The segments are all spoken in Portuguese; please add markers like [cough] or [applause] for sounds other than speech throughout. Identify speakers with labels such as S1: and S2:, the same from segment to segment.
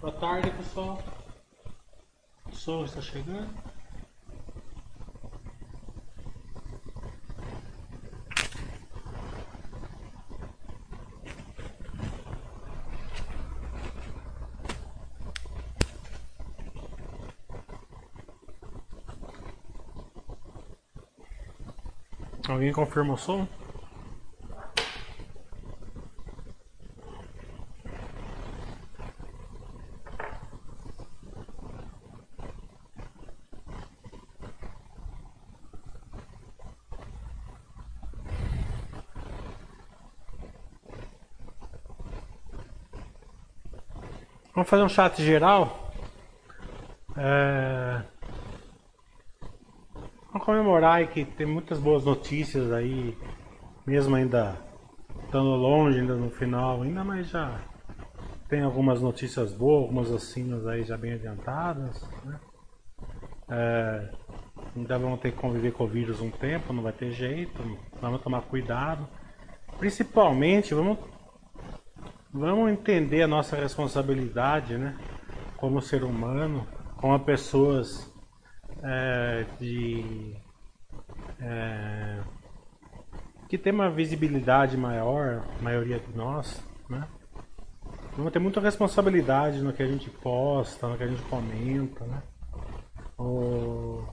S1: Boa tarde, pessoal. O sol está chegando. Alguém confirma o som? Vamos fazer um chat geral. É... Vamos comemorar que tem muitas boas notícias aí, mesmo ainda estando longe, ainda no final, ainda mais já tem algumas notícias boas, algumas vacinas aí já bem adiantadas. Né? É... Ainda vamos ter que conviver com o vírus um tempo, não vai ter jeito, vamos tomar cuidado. Principalmente, vamos Vamos entender a nossa responsabilidade, né? Como ser humano, como pessoas é, de é, que tem uma visibilidade maior, a maioria de nós, né? Vamos ter muita responsabilidade no que a gente posta, no que a gente comenta, né? O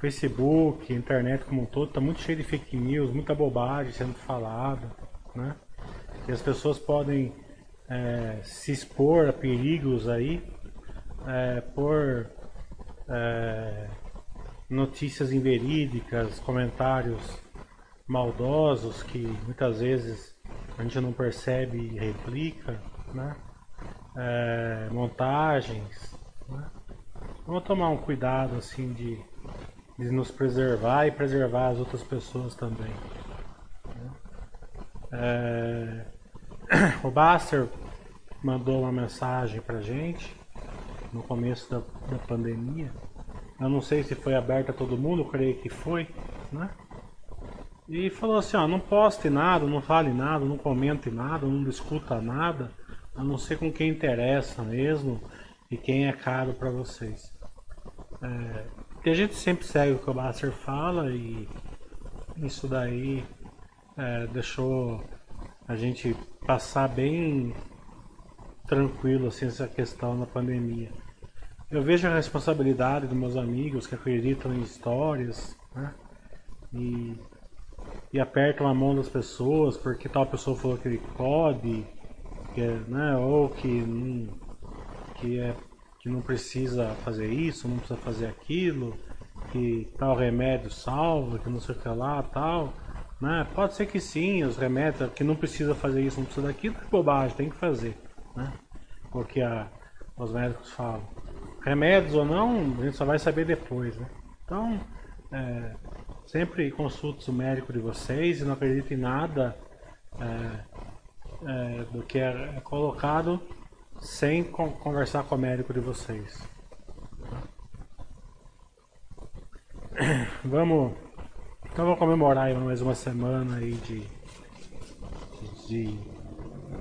S1: Facebook, a internet como um todo, está muito cheio de fake news, muita bobagem sendo falada, né? E as pessoas podem é, se expor a perigos aí é, por é, notícias inverídicas, comentários maldosos que muitas vezes a gente não percebe e replica, né? É, montagens. Né? Vamos tomar um cuidado assim de, de nos preservar e preservar as outras pessoas também. Né? É, [coughs] o Baster mandou uma mensagem pra gente no começo da, da pandemia. Eu não sei se foi aberta a todo mundo, creio que foi, né? E falou assim, ó, não poste nada, não fale nada, não comente nada, não discuta nada, a não ser com quem interessa mesmo e quem é caro para vocês. É, e a gente sempre segue o que o Baster fala e isso daí é, deixou a gente passar bem tranquilo assim essa questão na pandemia. Eu vejo a responsabilidade dos meus amigos que acreditam em histórias, né? E, e apertam a mão das pessoas porque tal pessoa falou que ele pode, que é, né? Ou que não, que é que não precisa fazer isso, não precisa fazer aquilo, que tal remédio salva, que não sei o que lá, tal. Né? Pode ser que sim, os remédios, que não precisa fazer isso, não precisa daquilo, é bobagem, tem que fazer. Né? Porque a, os médicos falam. Remédios ou não, a gente só vai saber depois. Né? Então, é, sempre consulte o médico de vocês e não acredite em nada é, é, do que é, é colocado sem conversar com o médico de vocês. Vamos então vou comemorar mais uma semana aí de, de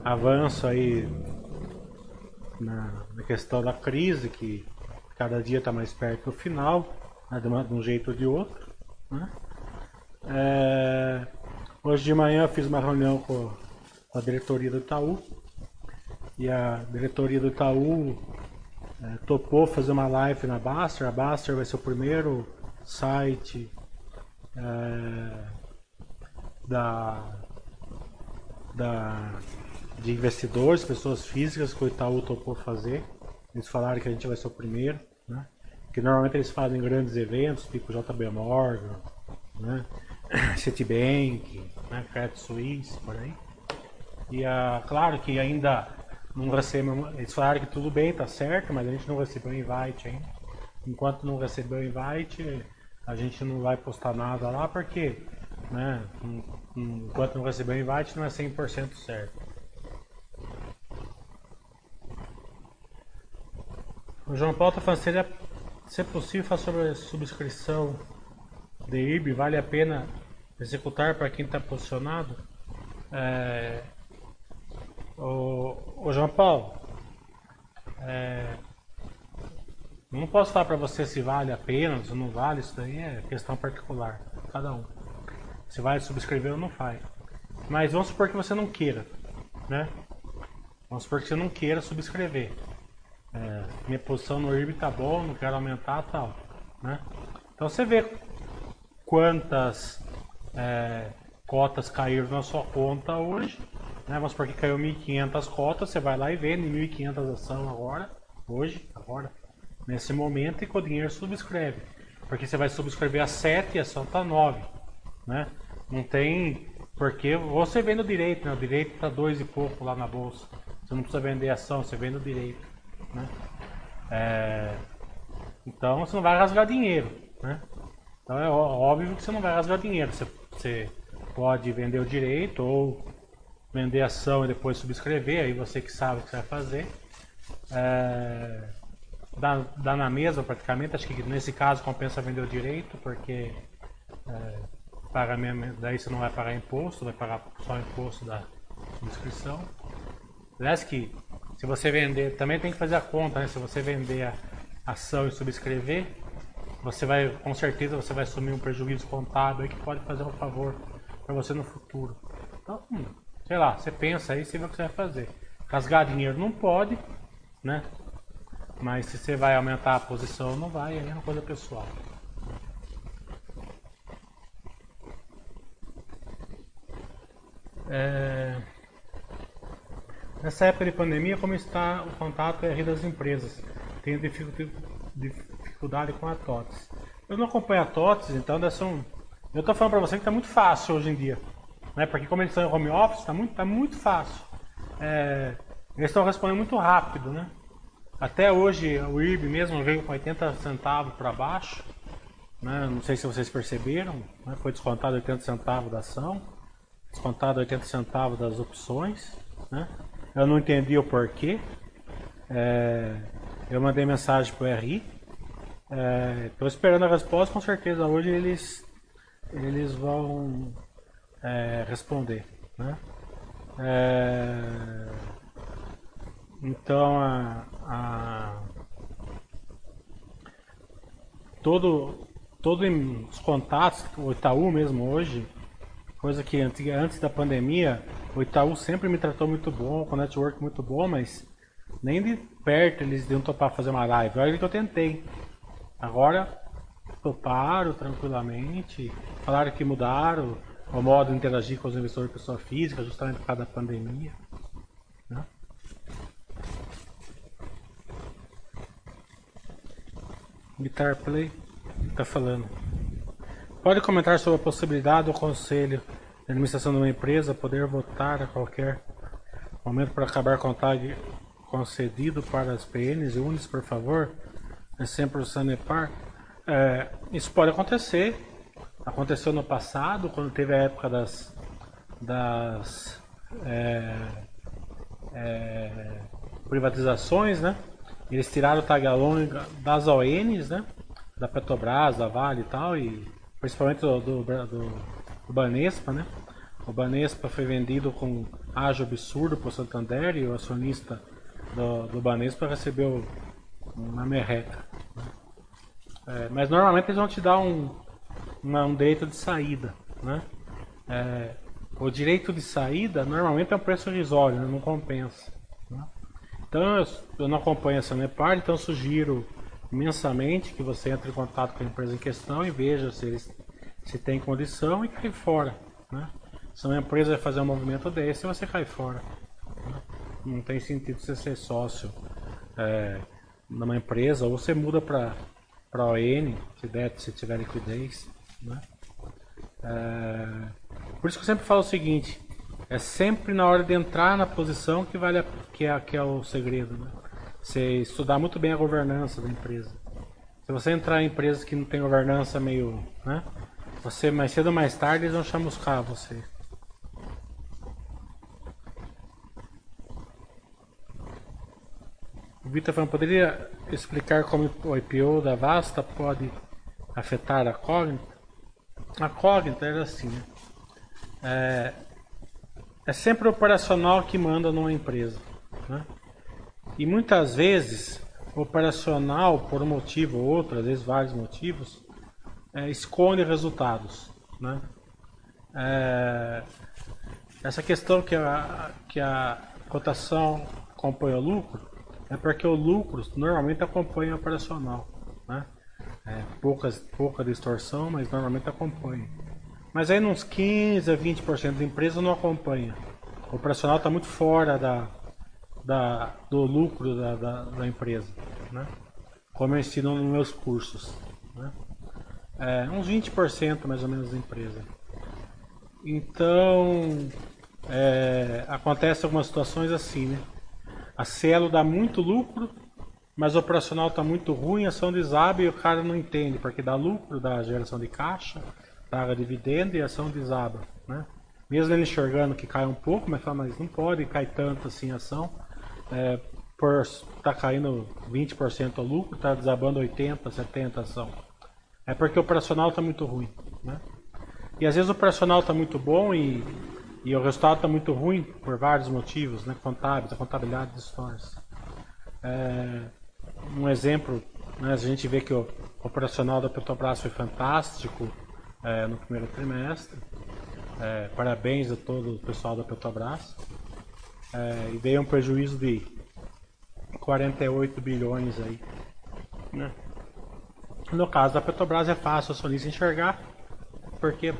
S1: avanço aí na, na questão da crise, que cada dia está mais perto do final, né, de, um jeito ou de outro. Né? É, hoje de manhã eu fiz uma reunião com a diretoria do Itaú e a diretoria do Itaú é, topou fazer uma live na Baster. A Baster vai ser o primeiro site é, da, da, de investidores, pessoas físicas que o Itaú topou fazer. Eles falaram que a gente vai ser o primeiro, né? Que normalmente eles fazem grandes eventos, tipo JB Morgan, né? [coughs] Citibank, né? Credit Suisse, por aí. E uh, claro que ainda não recebemos, eles falaram que tudo bem, tá certo, mas a gente não recebeu o invite ainda. Enquanto não recebeu o invite, a gente não vai postar nada lá porque, né, enquanto não receber o invite não é 100% certo. O João Paulo está falando, seria, se é possível, falar sobre a subscrição de IB, vale a pena executar para quem está posicionado? É, o, o João Paulo, É, não posso falar para você se vale a pena, se não vale, isso daí é questão particular, cada um. Se vai subscrever ou não faz. Mas vamos supor que você não queira, né? Vamos supor que você não queira subscrever. É, minha posição no IRB tá bom, não quero aumentar tal, né? Então você vê quantas é, cotas caíram na sua conta hoje, né? Vamos supor que caiu 1.500 cotas, você vai lá e vende 1.500 ação agora, hoje, agora, nesse momento e com o dinheiro subscreve. Porque você vai subscrever a 7 e a ação tá 9, né? Não tem porque você vende o direito, né? O direito tá dois e pouco lá na bolsa. Você não precisa vender ação, você vende o direito, né? É... Então você não vai rasgar dinheiro, né? Então é óbvio que você não vai rasgar dinheiro. Você, você pode vender o direito ou vender ação e depois subscrever, aí você que sabe o que você vai fazer. É... Dá, dá na mesma praticamente, acho que nesse caso compensa vender o direito, porque é, paga mesmo, daí você não vai pagar imposto, vai pagar só imposto da subscrição. Aliás que se você vender, também tem que fazer a conta, né? Se você vender a ação e subscrever, você vai, com certeza, você vai assumir um prejuízo contábil que pode fazer um favor para você no futuro. Então, hum, sei lá, você pensa aí, você vê o que você vai fazer. Rasgar dinheiro não pode, né? Mas se você vai aumentar a posição não vai, é uma coisa pessoal. É... Nessa época de pandemia, como está o contato a das empresas? Tenho dificuldade com a TOTS. Eu não acompanho a TOTS, então dessa um... eu estou falando para você que está muito fácil hoje em dia. Né? Porque como eles estão em home office, está muito, tá muito fácil. É... Eles estão respondendo muito rápido, né? Até hoje o IRB mesmo veio com 80 centavos para baixo. Né? Não sei se vocês perceberam, né? foi descontado 80 centavos da ação, descontado 80 centavos das opções. Né? Eu não entendi o porquê. É, eu mandei mensagem pro RI. Estou é, esperando a resposta, com certeza hoje eles, eles vão é, responder. Né? É, então a, a, todo, todos os contatos, o Itaú mesmo hoje, Coisa que antes da pandemia, o Itaú sempre me tratou muito bom, com network muito bom, mas nem de perto eles iam topar fazer uma live. Olha que eu tentei. Agora toparam tranquilamente, falaram que mudaram o modo de interagir com os investidores pessoa física, justamente por causa da pandemia. Guitar Play está falando. Pode comentar sobre a possibilidade do conselho de administração de uma empresa poder votar a qualquer momento para acabar com o tag concedido para as PNs e UNES, por favor? É sempre o Sanepar. É, isso pode acontecer. Aconteceu no passado, quando teve a época das, das é, é, privatizações, né? Eles tiraram o tag along das ONs, né? Da Petrobras, da Vale e tal, e principalmente do, do, do, do Banespa, né? O Banespa foi vendido com ágio absurdo para o Santander e o acionista do, do Banespa recebeu uma merreca. Né? É, mas normalmente eles vão te dar um, uma, um direito de saída, né? É, o direito de saída normalmente é um preço irrisório, né? não compensa. Então eu, não acompanho essa Nepar, então sugiro imensamente que você entre em contato com a empresa em questão e veja se eles se tem condição e cai fora. Né? Se uma empresa vai fazer um movimento desse, você cai fora. Né? Não tem sentido você ser sócio é, numa empresa ou você muda para para ON, se, der, se tiver liquidez. Né? É, por isso que eu sempre falo o seguinte: é sempre na hora de entrar na posição que vale a, que, é, que é o segredo. Né? Você estudar muito bem a governança da empresa. Se você entrar em empresas que não tem governança meio. Né? Você mais cedo ou mais tarde eles vão chamuscar você. O Vitor falando, poderia explicar como o IPO da Vasta pode afetar a Cognita? A Cognita era assim, né? é, é sempre o operacional que manda numa empresa. Né? E muitas vezes, o operacional, por um motivo ou outro, às vezes vários motivos, é, esconde resultados. Né? É, essa questão que a, que a cotação acompanha o lucro é porque o lucro normalmente acompanha o operacional. Né? É, poucas, pouca distorção, mas normalmente acompanha. Mas aí nos 15 a 20% da empresa não acompanha. O operacional está muito fora da, da, do lucro da, da, da, empresa. Né? Como eu ensino nos meus cursos. Né? É, uns 20% mais ou menos da empresa. Então, é, acontece algumas situações assim, né? A Cielo dá muito lucro, mas o operacional está muito ruim, ação desaba e o cara não entende, porque dá lucro, dá geração de caixa, paga dividendo e a ação desaba, né? Mesmo ele enxergando que cai um pouco, mas fala, mas não pode cair tanto assim a ação, é, por tá caindo 20% o lucro, tá desabando 80, 70 a ação. É porque o operacional está muito ruim, né? E às vezes o operacional está muito bom e e o resultado está muito ruim por vários motivos, né? contábeis, a contabilidade dos stores. É, um exemplo, né, a gente vê que o operacional da Petrobras foi fantástico é, no primeiro trimestre. É, parabéns a todo o pessoal da Petrobras. É, e veio um prejuízo de 48 bilhões aí. Né? No caso da Petrobras é fácil o acionista enxergar, porque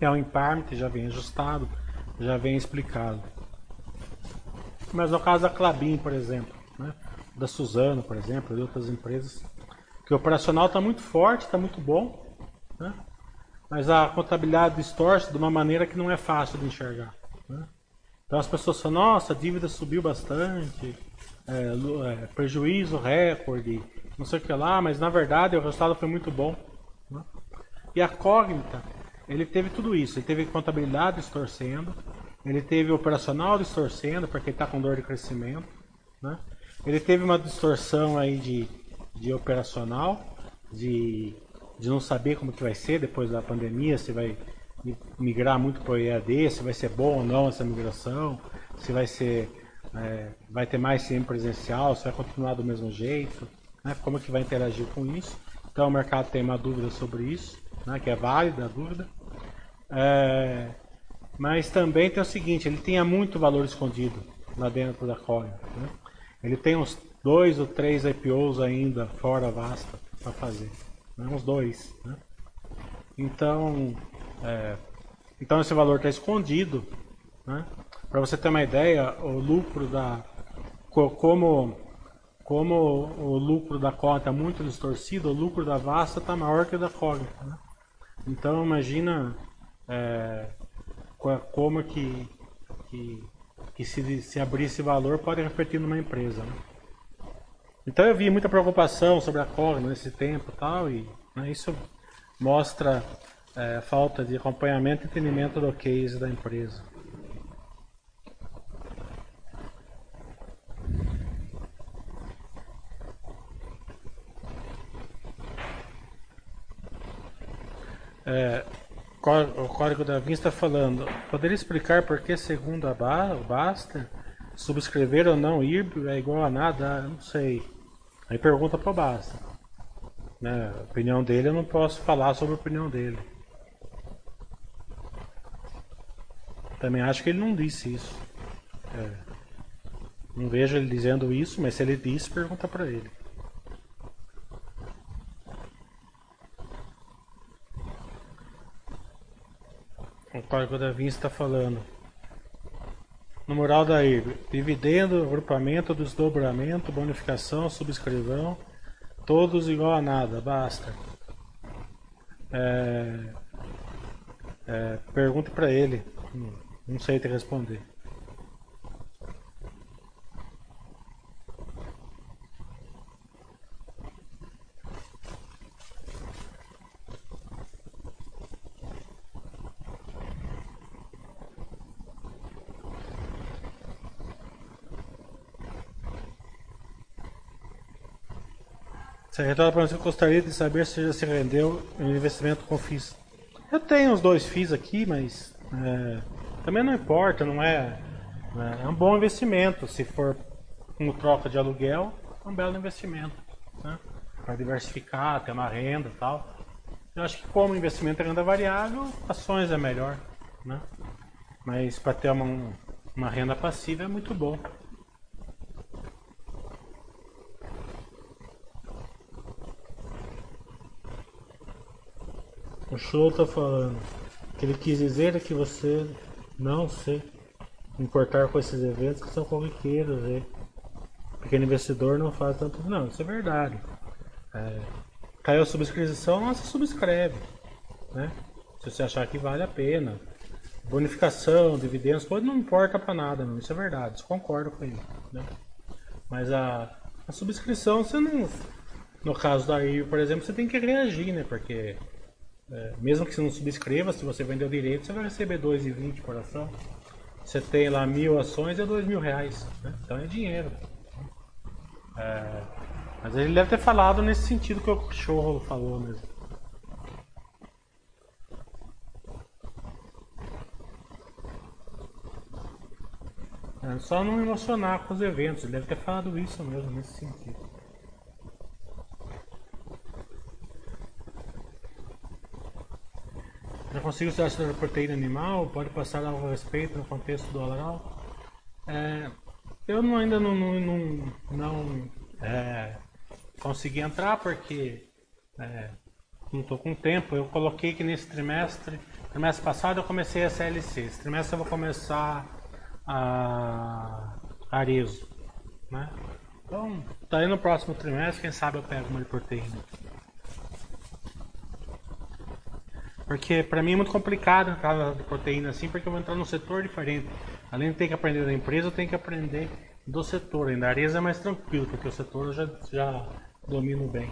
S1: é um impairment, já vem ajustado, já vem explicado. Mas no caso da Clabin, por exemplo, né? da Suzano, por exemplo, de outras empresas, que o operacional está muito forte, está muito bom, né? mas a contabilidade distorce de uma maneira que não é fácil de enxergar. Né? Então as pessoas falam, nossa, a dívida subiu bastante, é, é, prejuízo recorde, não sei o que lá, mas na verdade o resultado foi muito bom. Né? E a Cognita, ele teve tudo isso. Ele teve contabilidade distorcendo, ele teve operacional distorcendo, porque ele está com dor de crescimento. Né? Ele teve uma distorção aí de, de operacional, de, de não saber como que vai ser depois da pandemia, se vai migrar muito para o EAD, se vai ser bom ou não essa migração, se vai ser é, vai ter mais CM presencial, se vai continuar do mesmo jeito, né? como que vai interagir com isso. Então o mercado tem uma dúvida sobre isso né, que é válida a dúvida. É, mas também tem o seguinte, ele tinha muito valor escondido lá dentro da Coin. Né? Ele tem uns dois ou três IPOs ainda fora Vasta para fazer. Né? Uns dois. Né? Então, é, então esse valor está escondido. Né? Para você ter uma ideia, o lucro da. Como como o lucro da Cognita é muito distorcido, o lucro da Vasta está maior que o da Cognita. Né? Então imagina é, como que, que, que se, se abrir esse valor pode refletir numa empresa. Né? Então eu vi muita preocupação sobre a Cogna nesse tempo e tal, e né, isso mostra é, falta de acompanhamento e entendimento do case da empresa. É, o código da Vinci está falando. Poderia explicar por que, segundo a ba Basta, subscrever ou não IRB é igual a nada? Não sei. Aí pergunta para o Basta. Né? A opinião dele, eu não posso falar sobre a opinião dele. Também acho que ele não disse isso. É. Não vejo ele dizendo isso, mas se ele disse, pergunta para ele. O código da Vinci está falando. No mural da IRB, dividendo, agrupamento, desdobramento, bonificação, subscrição, todos igual a nada, basta. É, é, para ele, não sei te responder. Secretário, para você gostaria de saber se já se rendeu um investimento com FIIs. Eu tenho os dois FIIs aqui, mas é, também não importa, não é, é, é um bom investimento se for como troca de aluguel, é um belo investimento. Né? Para diversificar, ter uma renda e tal. Eu acho que como investimento em renda variável, ações é melhor. Né? Mas para ter uma, uma renda passiva é muito bom. O show tá falando que ele quis dizer é que você não se importar com esses eventos que são corriqueiros. E pequeno investidor não faz tanto. Não, isso é verdade. É, caiu a subscrição, se subscreve. Né? Se você achar que vale a pena. Bonificação, dividendos, pode não importa para nada, não. Isso é verdade, isso concordo com ele. Né? Mas a, a subscrição, você não. No caso da IO, por exemplo, você tem que reagir, né? Porque é, mesmo que você não subscreva, se você vendeu direito, você vai receber 2,20 por ação. Você tem lá mil ações, é dois mil reais. Né? Então é dinheiro. É, mas ele deve ter falado nesse sentido que o cachorro falou mesmo. É só não emocionar com os eventos. Ele deve ter falado isso mesmo, nesse sentido. Já consigo sobre a proteína animal? Pode passar algo a respeito no contexto do oral? É, eu não, ainda não, não, não, não é, consegui entrar porque é, não estou com tempo. Eu coloquei que nesse trimestre, trimestre passado eu comecei a CLC. Esse trimestre eu vou começar a Arezo. Né? Então, tá aí no próximo trimestre, quem sabe eu pego uma de proteína. Porque para mim é muito complicado aquela proteína assim, porque eu vou entrar num setor diferente. Além de ter que aprender da empresa, eu tenho que aprender do setor. Ainda Areza é mais tranquilo, porque o setor eu já, já domino bem.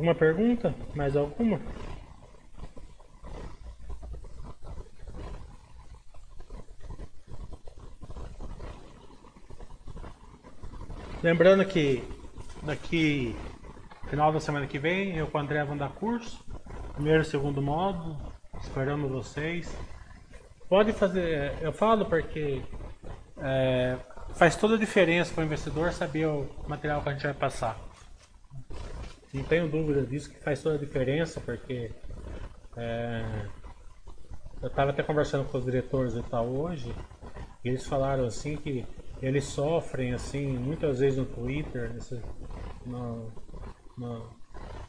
S1: Alguma pergunta? Mais alguma? Lembrando que daqui final da semana que vem eu com o André vamos dar curso, primeiro e segundo módulo, esperando vocês. Pode fazer, eu falo porque é, faz toda a diferença para o investidor saber o material que a gente vai passar. Não tenho dúvida disso, que faz toda a diferença, porque é, eu estava até conversando com os diretores do Itaú hoje, e eles falaram assim que eles sofrem assim muitas vezes no Twitter, nesse, no, no,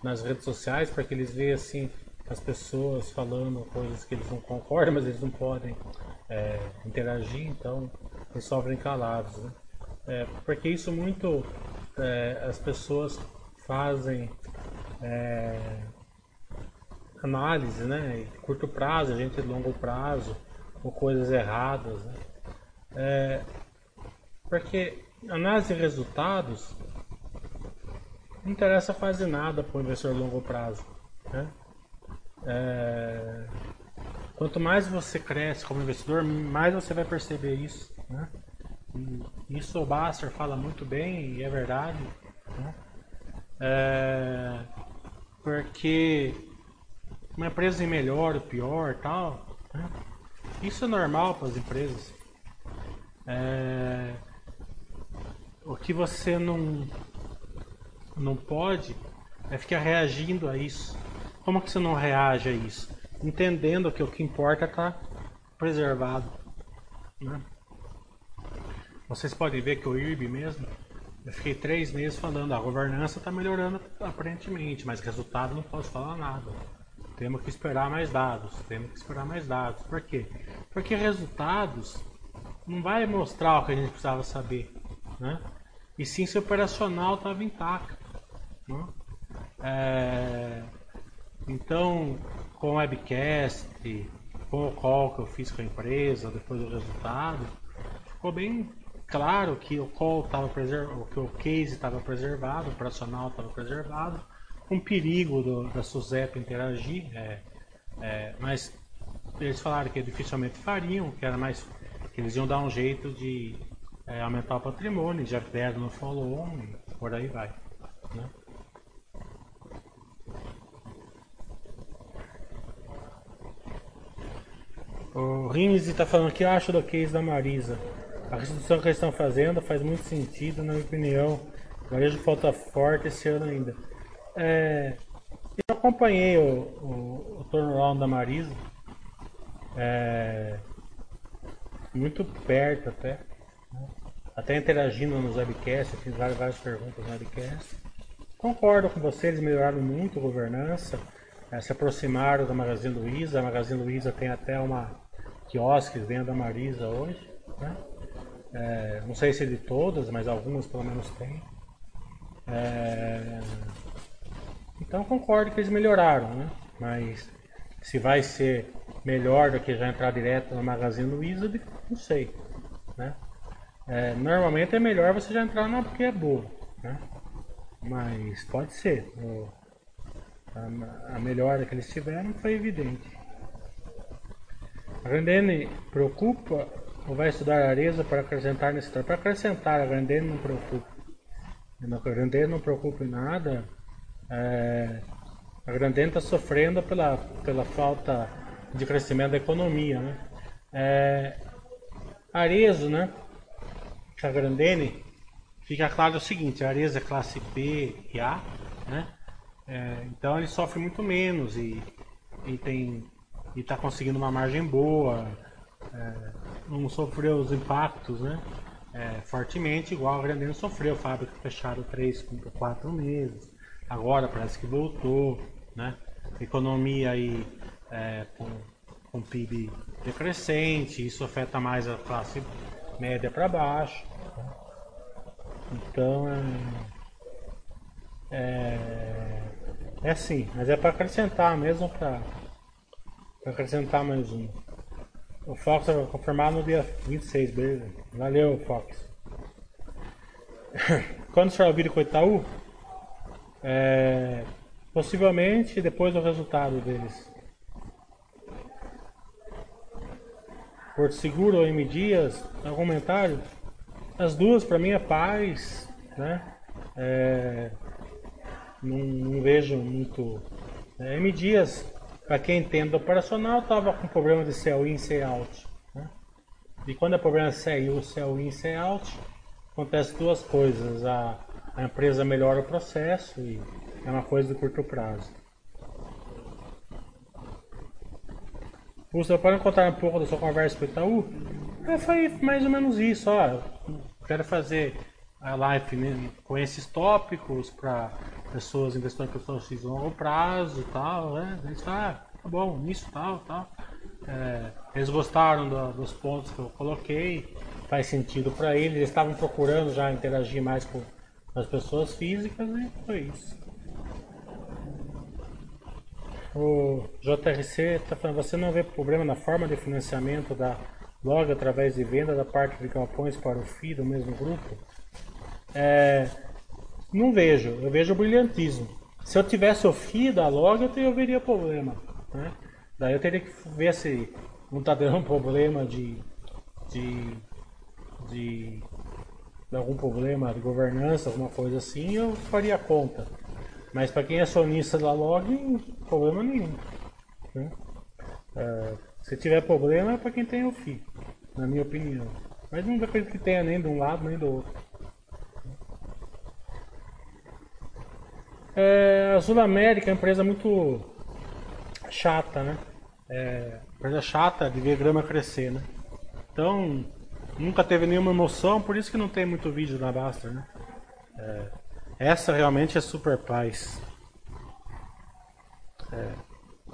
S1: nas redes sociais, porque eles veem assim as pessoas falando coisas que eles não concordam, [laughs] mas eles não podem é, interagir, então eles sofrem calados. Né? É, porque isso muito é, as pessoas fazem é, análise, né? Curto prazo, gente longo prazo, ou coisas erradas, né? É, porque análise de resultados não interessa fazer nada para o investidor de longo prazo, né? É, quanto mais você cresce como investidor, mais você vai perceber isso, né? E isso o Baster fala muito bem e é verdade, né? É, porque uma empresa melhor ou pior tal, né? isso é normal para as empresas. É, o que você não, não pode é ficar reagindo a isso. Como que você não reage a isso? Entendendo que o que importa está preservado. Né? Vocês podem ver que o IRB mesmo eu fiquei três meses falando, a governança está melhorando aparentemente, mas resultado não posso falar nada. Temos que esperar mais dados, temos que esperar mais dados. Por quê? Porque resultados não vai mostrar o que a gente precisava saber, né? E sim se o operacional estava intacto. Né? É... Então, com o webcast, com o call que eu fiz com a empresa, depois do resultado, ficou bem Claro que o call estava preservado, que o case estava preservado, o operacional estava preservado, com perigo do, da SUSEP interagir, é, é, mas eles falaram que dificilmente fariam, que era mais que eles iam dar um jeito de é, aumentar o patrimônio, já deram no follow-on por aí vai. Né? O Rines está falando que acho do case da Marisa. A restituição que eles estão fazendo faz muito sentido, na minha opinião. O varejo falta forte esse ano ainda. É, eu acompanhei o, o, o turnaround da Marisa. É, muito perto até. Né? Até interagindo nos webcasts, fiz várias, várias perguntas no webcast. Concordo com vocês, melhoraram muito a governança, é, se aproximaram da Magazine Luiza. A Magazine Luiza tem até uma quiosque dentro da Marisa hoje. Né? É, não sei se de todas, mas algumas pelo menos tem. É, então concordo que eles melhoraram, né? mas se vai ser melhor do que já entrar direto no Magazine Luiza, não sei. Né? É, normalmente é melhor você já entrar na porque é boa. Né? Mas pode ser. O, a, a melhora que eles tiveram foi evidente. A preocupa ou vai estudar Areza para acrescentar nesse setor? Para acrescentar, a Grandene não preocupa. A Grandene não preocupa em nada. É, a Grandene está sofrendo pela, pela falta de crescimento da economia. Né? É, Arezo, né? A Grandene, fica claro o seguinte, a Arezo é classe B e A, né? É, então ele sofre muito menos e, e tem e está conseguindo uma margem boa, é, não sofreu os impactos, né? É, fortemente, igual a Grandene sofreu, fábrica fechada 3, 4 meses, agora parece que voltou, né? Economia aí é, com, com PIB decrescente, isso afeta mais a classe média para baixo. Então é, é, é assim, mas é para acrescentar mesmo para acrescentar mais um. O Fox vai confirmar no dia 26, beleza? Valeu, Fox. [coughs] Quando o vídeo com o Itaú? É, possivelmente depois do resultado deles. Porto Seguro ou M Dias, algum comentário? As duas para mim é paz, né? É, não, não, vejo muito. É, M Dias, para quem entende operacional, estava com problema de sell in, sell out. Né? E quando é problema de in, sell in, sell out, acontece duas coisas. A, a empresa melhora o processo e é uma coisa de curto prazo. Você pode contar um pouco da sua conversa com o Itaú? É, foi mais ou menos isso, ó. Quero fazer a live né, com esses tópicos para pessoas, investidores, pessoas de longo prazo tal, né? A gente tá, tá bom, nisso tal, tal. É, eles gostaram do, dos pontos que eu coloquei, faz sentido para eles. Eles estavam procurando já interagir mais com as pessoas físicas e foi isso. O JRC está falando, você não vê problema na forma de financiamento da log através de venda da parte de galpões para o FII do mesmo grupo? É, não vejo, eu vejo o brilhantismo. Se eu tivesse o FII da log, eu, eu veria problema. Né? Daí eu teria que ver se não está dando um problema de, de, de, de algum problema de governança, alguma coisa assim, eu faria conta. Mas para quem é sonista da log, problema nenhum. Né? É, se tiver problema é para quem tem o FI, na minha opinião. Mas não acredito que tenha nem de um lado nem do outro. É, a Sul América é uma empresa muito chata, né? É, empresa chata de ver grama crescer, né? Então, nunca teve nenhuma emoção, por isso que não tem muito vídeo na Basta, né? É, essa realmente é super paz. É.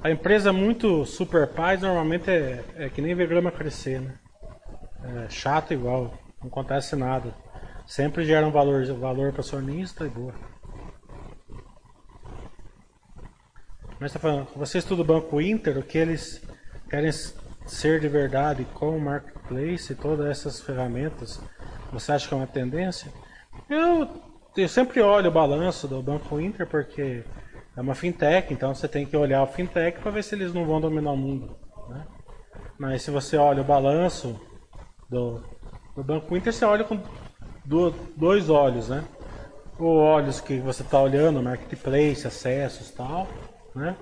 S1: A empresa muito super paz normalmente é, é que nem ver grama crescer, né? É chato igual, não acontece nada. Sempre gera um valor, valor para acionista e boa. Mas tá falando, você estuda o Banco Inter, o que eles querem ser de verdade com o Marketplace e todas essas ferramentas, você acha que é uma tendência? Eu eu sempre olho o balanço do Banco Inter porque é uma fintech, então você tem que olhar o fintech para ver se eles não vão dominar o mundo. Né? Mas se você olha o balanço do, do Banco Inter, você olha com do, dois olhos, né? O olhos que você está olhando, marketplace, acessos tal, né?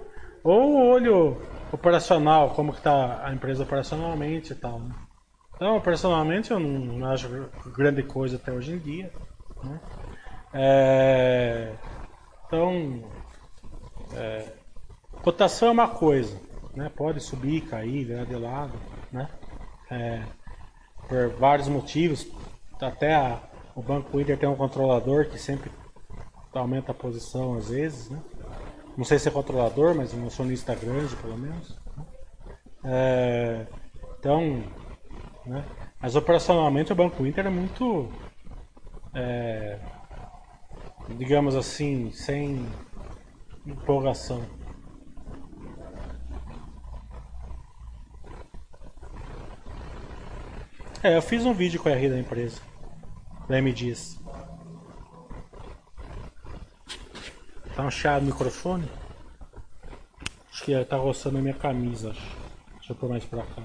S1: Ou o olho operacional, como que está a empresa operacionalmente e tal. Né? Então, operacionalmente eu não, não acho grande coisa até hoje em dia. Né? É, então, é, cotação é uma coisa, né? Pode subir, cair, virar de lado, né? É, por vários motivos. Até a, o Banco Inter tem um controlador que sempre aumenta a posição às vezes, né? Não sei se é controlador, mas um acionista grande, pelo menos. Né? É, então, né? Mas operacionalmente o Banco Inter é muito, é, digamos assim, sem empolgação. É, eu fiz um vídeo com a RI da empresa, da M Tá chiado no microfone? Acho que tá roçando a minha camisa. Deixa eu pôr mais pra cá.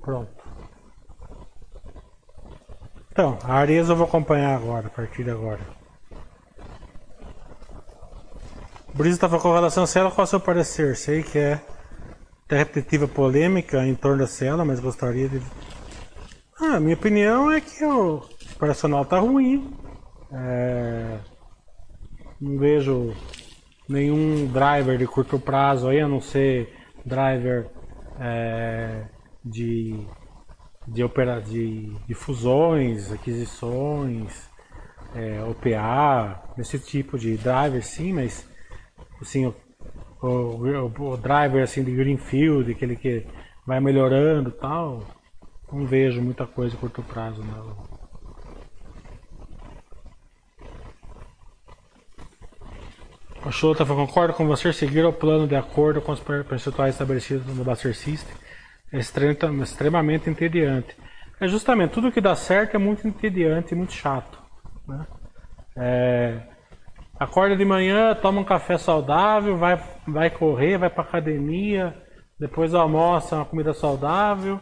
S1: Pronto. Então, a Areza eu vou acompanhar agora, a partir de agora. Brisa estava com relação à cela, qual é o seu parecer? Sei que é repetitiva polêmica em torno da cela, mas gostaria de. Ah, minha opinião é que o operacional tá ruim. É... Não vejo nenhum driver de curto prazo aí, a não ser driver é... de, de, opera... de, de fusões, aquisições, é... OPA, esse tipo de driver sim, mas assim, o, o, o, driver assim de Greenfield, aquele que vai melhorando tal, não vejo muita coisa a curto prazo não. O Shota concordo com você, seguir o plano de acordo com os percentuais estabelecidos no Buster System é extremamente entediante. É justamente tudo que dá certo é muito entediante e muito chato. Né? É, Acorda de manhã, toma um café saudável, vai, vai correr, vai pra academia, depois almoça uma comida saudável,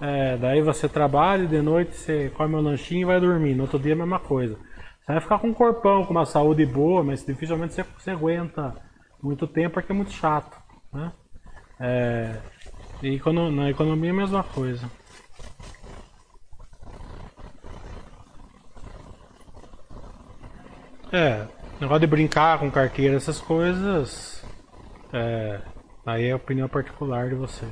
S1: é, daí você trabalha, de noite você come um lanchinho e vai dormir. No outro dia a mesma coisa. Você vai ficar com um corpão, com uma saúde boa, mas dificilmente você, você aguenta muito tempo porque é muito chato. Né? É, e na economia é a mesma coisa. É, Negócio de brincar com carteira, essas coisas. É, aí é a opinião particular de você.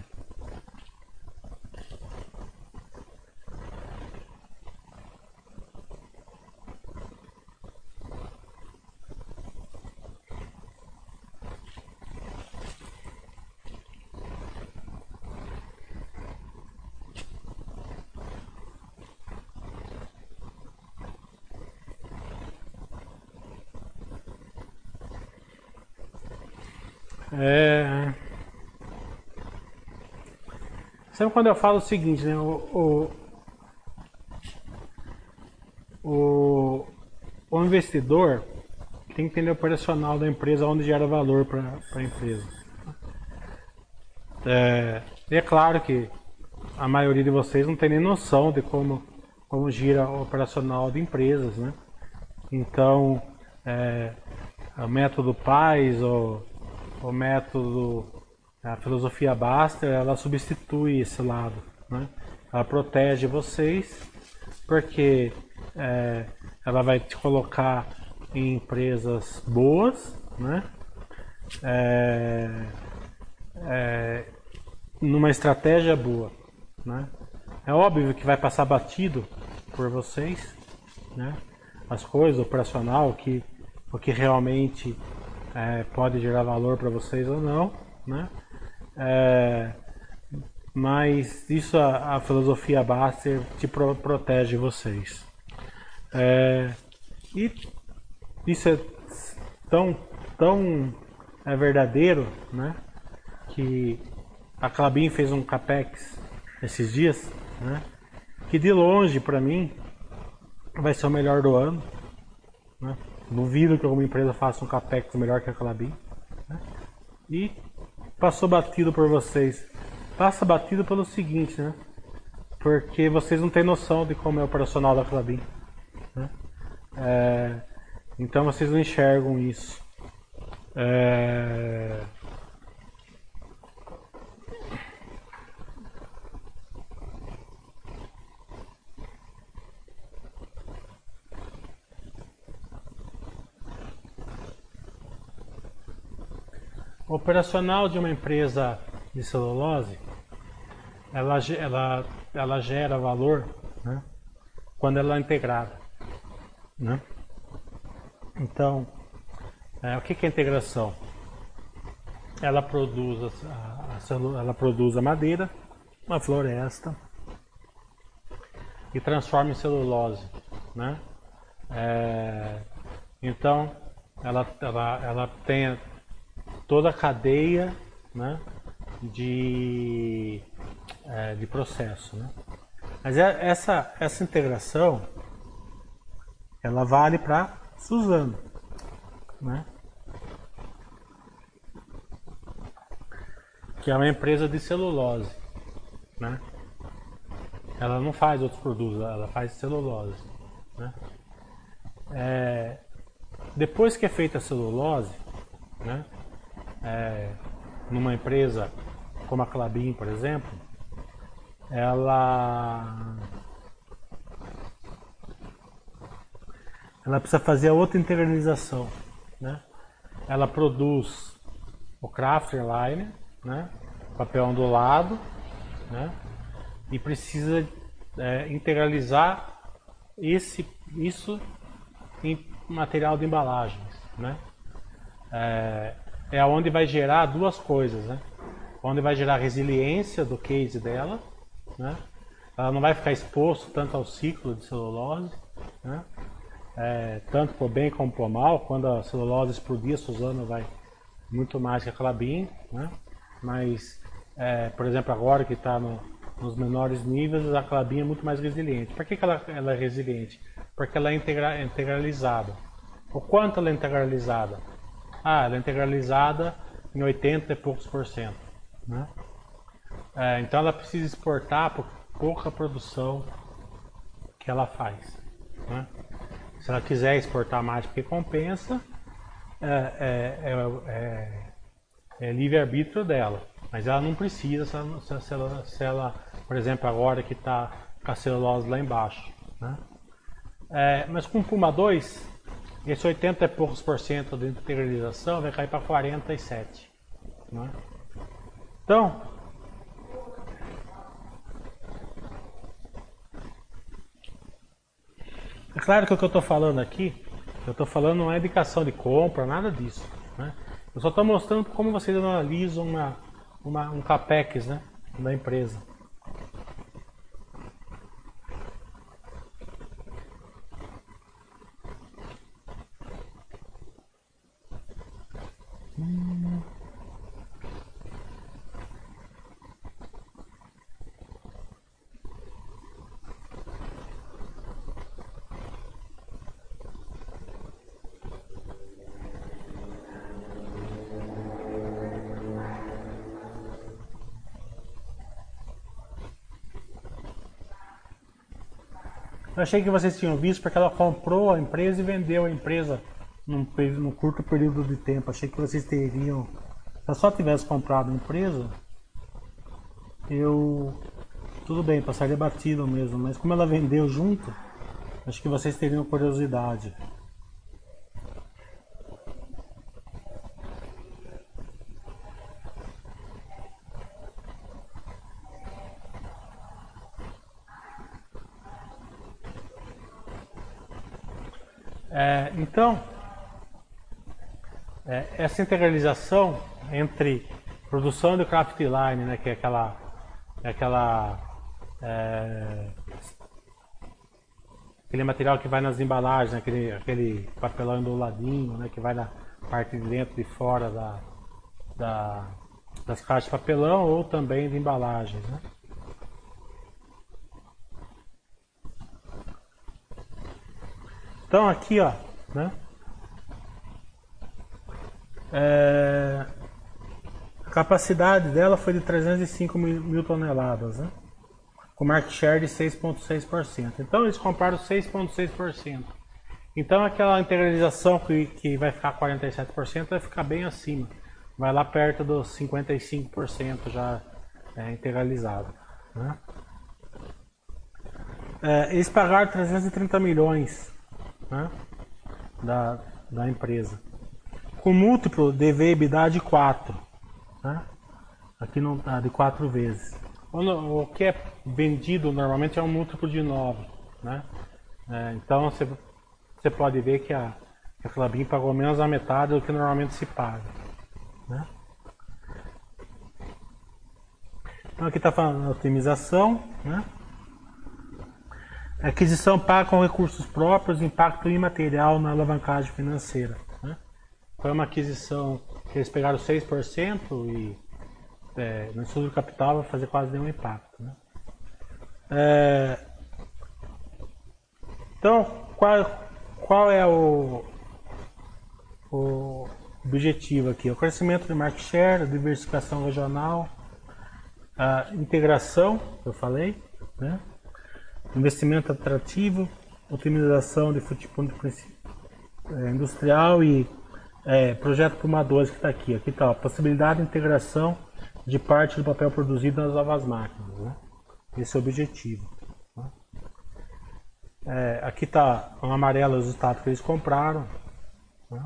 S1: É... Sempre quando eu falo o seguinte, né? O, o, o, investidor tem que entender o operacional da empresa, onde gera valor para a empresa. É, e é claro que a maioria de vocês não tem nem noção de como, como gira o operacional de empresas, né? Então, é, o método PAIS ou o método, a filosofia Baster, ela substitui esse lado. Né? Ela protege vocês porque é, ela vai te colocar em empresas boas, né? É, é, numa estratégia boa, né? É óbvio que vai passar batido por vocês, né? As coisas operacional que o que realmente é, pode gerar valor para vocês ou não, né? É, mas isso a, a, filosofia Baster te pro, protege vocês. É, e isso é tão, tão é verdadeiro, né? Que a Clabin fez um capex esses dias, né? Que de longe, para mim, vai ser o melhor do ano. Né? Duvido que alguma empresa faça um capex melhor que a Calabim. Né? E passou batido por vocês. Passa batido pelo seguinte, né? Porque vocês não têm noção de como é o operacional da Calabim. Né? É, então vocês não enxergam isso. É, operacional de uma empresa de celulose, ela, ela, ela gera valor né, quando ela é integrada. Né? Então, é, o que, é integração? Ela produz a, a, ela produz a madeira, a floresta e transforma em celulose, né? É, então, ela, ela, ela tem toda a cadeia né, de, é, de processo. Né? Mas é, essa, essa integração ela vale para Suzano. Né? Que é uma empresa de celulose. Né? Ela não faz outros produtos, ela faz celulose. Né? É, depois que é feita a celulose, né, é, numa empresa como a Clabin, por exemplo, ela ela precisa fazer outra integralização, né? Ela produz o crafter liner, né? Papel ondulado, né? E precisa é, integralizar esse isso em material de embalagens, né? É, é onde vai gerar duas coisas, né? Onde vai gerar resiliência do case dela, né? Ela não vai ficar exposto tanto ao ciclo de celulose, né? É, tanto por bem como por mal. Quando a celulose explodir, a Suzano vai muito mais que a Clabin, né? Mas, é, por exemplo, agora que está no, nos menores níveis, a Clabin é muito mais resiliente. Por que, que ela, ela, é resiliente? Porque ela é integra, integralizada. O quanto ela é integralizada? Ah, ela é integralizada em 80 e poucos por cento. Né? É, então ela precisa exportar por pouca produção que ela faz. Né? Se ela quiser exportar mais porque compensa, é, é, é, é, é livre-arbítrio dela. Mas ela não precisa se ela, se ela, se ela por exemplo, agora que está com a celulose lá embaixo. Né? É, mas com Puma 2, esse 80 e poucos por cento de integralização vai cair para 47. Né? Então, é claro que o que eu estou falando aqui, eu estou falando não é indicação de compra, nada disso. Né? Eu só estou mostrando como vocês analisam uma, uma, um CAPEX né, da empresa. Eu achei que vocês tinham visto porque ela comprou a empresa e vendeu a empresa num, num curto período de tempo. Achei que vocês teriam. Se eu só tivesse comprado a empresa, eu. Tudo bem, passaria batido mesmo, mas como ela vendeu junto, acho que vocês teriam curiosidade. É, então, é, essa integralização entre produção do craft line, né, que é aquela, é aquela é, aquele material que vai nas embalagens, né, aquele, aquele papelão enroladinho, né, que vai na parte de dentro e fora da, da, das caixas de papelão ou também de embalagens. Né. Então aqui, ó, né? É, a capacidade dela foi de 305 mil, mil toneladas, né? com market share de 6,6%. Então eles compraram 6,6%. Então aquela integralização que, que vai ficar 47% vai ficar bem acima. Vai lá perto dos 55% já é, integralizado. Né? É, eles pagaram 330 milhões né, da, da empresa. Com múltiplo de EBITDA de 4. Né? Aqui não tá de 4 vezes. O que é vendido normalmente é um múltiplo de 9. Né? É, então você, você pode ver que a, a pagou menos da metade do que normalmente se paga. Né? Então aqui está falando otimização. Né? Aquisição paga com recursos próprios, impacto imaterial na alavancagem financeira. Foi uma aquisição que eles pegaram 6% e é, no estudo do capital vai fazer quase nenhum impacto. Né? É, então, qual, qual é o, o objetivo aqui? O crescimento de market share, a diversificação regional, a integração, eu falei, né? investimento atrativo, otimização de futebol é, industrial e é, projeto Puma 2 que está aqui. Aqui está a possibilidade de integração de parte do papel produzido nas novas máquinas. Né? Esse é o objetivo. Né? É, aqui está o amarelo os estados que eles compraram. Né?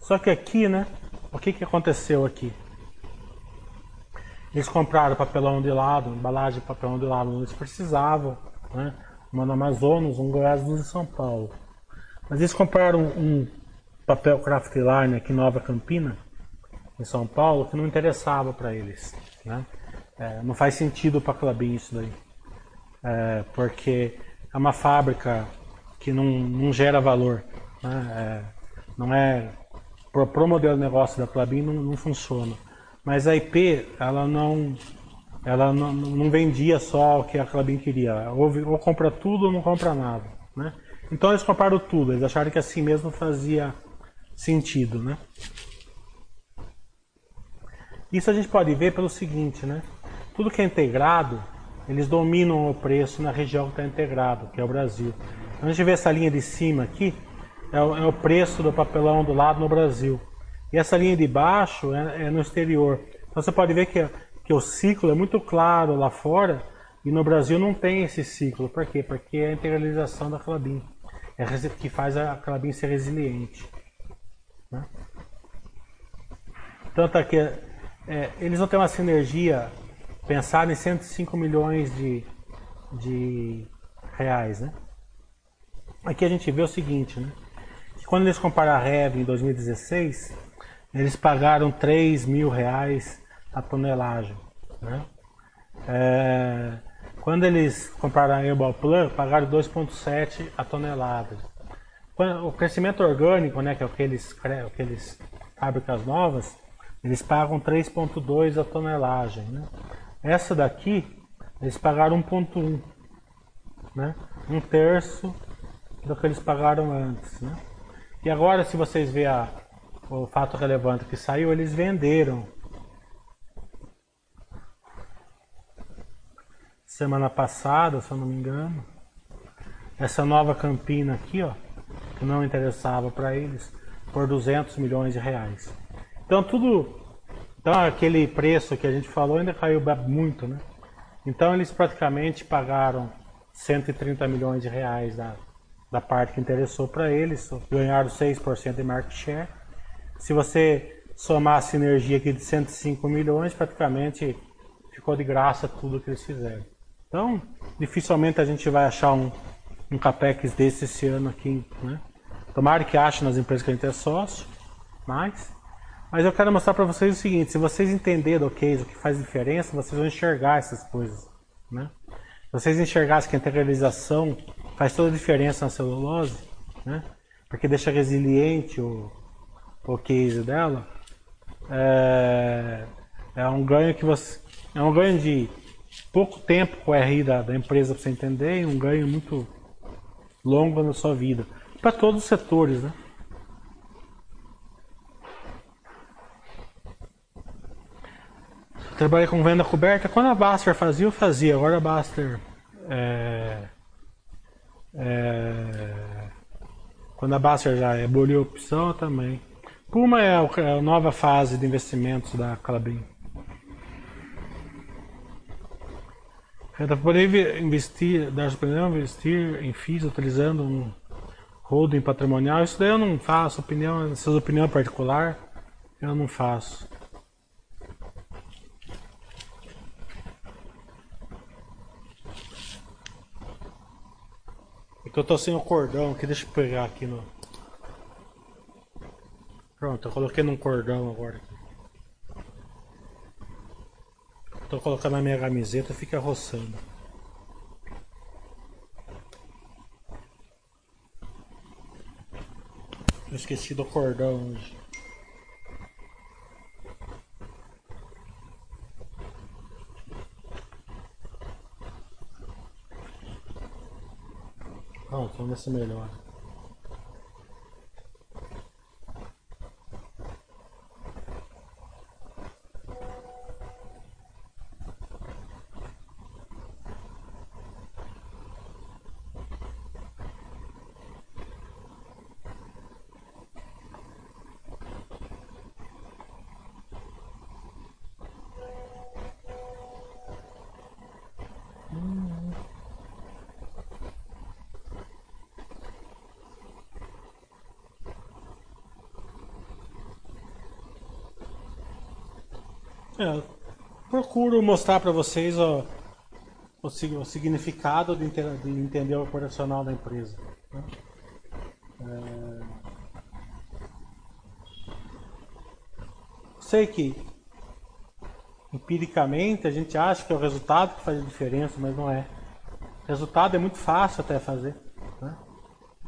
S1: Só que aqui, né? O que, que aconteceu aqui? Eles compraram papelão de lado, embalagem de papelão de lado onde eles precisavam, né? uma no Amazonas, um Goiás e em São Paulo. Mas eles compraram um papel craft line aqui em Nova Campina, em São Paulo, que não interessava para eles. Né? É, não faz sentido para a Clabin isso daí. É, porque é uma fábrica que não, não gera valor. Né? É, não é. Para o modelo de negócio da Clabin não, não funciona. Mas a IP, ela não, ela não, não vendia só o que a Clabin queria. Ou, ou compra tudo ou não compra nada. Né? Então eles compraram tudo. Eles acharam que assim mesmo fazia sentido. Né? Isso a gente pode ver pelo seguinte, né? Tudo que é integrado, eles dominam o preço na região que está integrado, que é o Brasil. Então, a gente vê essa linha de cima aqui, é o, é o preço do papelão do lado no Brasil. E essa linha de baixo é, é no exterior. Então você pode ver que, que o ciclo é muito claro lá fora e no Brasil não tem esse ciclo. Por quê? Porque é a integralização da Clabin. É que faz a Clabin ser resiliente. Né? Tanto é que é, eles vão ter uma sinergia pensada em 105 milhões de, de reais. Né? Aqui a gente vê o seguinte, né? que quando eles comparam a Rev em 2016, eles pagaram 3 mil reais a tonelagem. Né? É, quando eles compraram a Herbal Plan, pagaram 2,7 a tonelada. O crescimento orgânico, né, que é aqueles, aqueles fábricas novas, eles pagam 3,2 a tonelagem. Né? Essa daqui, eles pagaram 1,1. Né? Um terço do que eles pagaram antes. Né? E agora, se vocês verem a, o fato relevante que saiu, eles venderam. Semana passada, se eu não me engano, essa nova Campina aqui, ó, que não interessava para eles, por 200 milhões de reais. Então tudo, então aquele preço que a gente falou ainda caiu muito, né? Então eles praticamente pagaram 130 milhões de reais da, da parte que interessou para eles, ganharam 6% de market share se você somar a sinergia aqui de 105 milhões, praticamente ficou de graça tudo que eles fizeram. Então, dificilmente a gente vai achar um, um capex desse esse ano aqui, né? Tomara que ache nas empresas que a gente é sócio, mas, mas eu quero mostrar para vocês o seguinte: se vocês entenderem o case, o que faz diferença, vocês vão enxergar essas coisas, né? Se vocês enxergassem que a integralização faz toda a diferença na celulose, né? Porque deixa resiliente o, o case dela, é, é um ganho que você. É um ganho de pouco tempo com o RI da, da empresa para você entender e um ganho muito longo na sua vida. para todos os setores, né? Trabalhei com venda coberta. Quando a Baster fazia, eu fazia. Agora a Baster. É, é, quando a Baster já aboliu a opção, eu também. Puma é é a nova fase de investimentos da Calabim. Para poder investir, dar opinião, investir em FIIs utilizando um holding patrimonial, isso daí eu não faço. Opinião, essas opinião particular, eu não faço. É eu tô sem o cordão aqui, deixa eu pegar aqui no. Pronto, eu coloquei num cordão agora. Tô colocando na minha camiseta fica roçando. Eu esqueci do cordão hoje. Pronto, vamos ver se melhora. É, procuro mostrar para vocês ó, o, o, significado de, de, entender o operacional da empresa. Né? É... Sei que empiricamente a gente acha que é o resultado que faz a diferença, mas não é. O resultado é muito fácil até fazer. Né?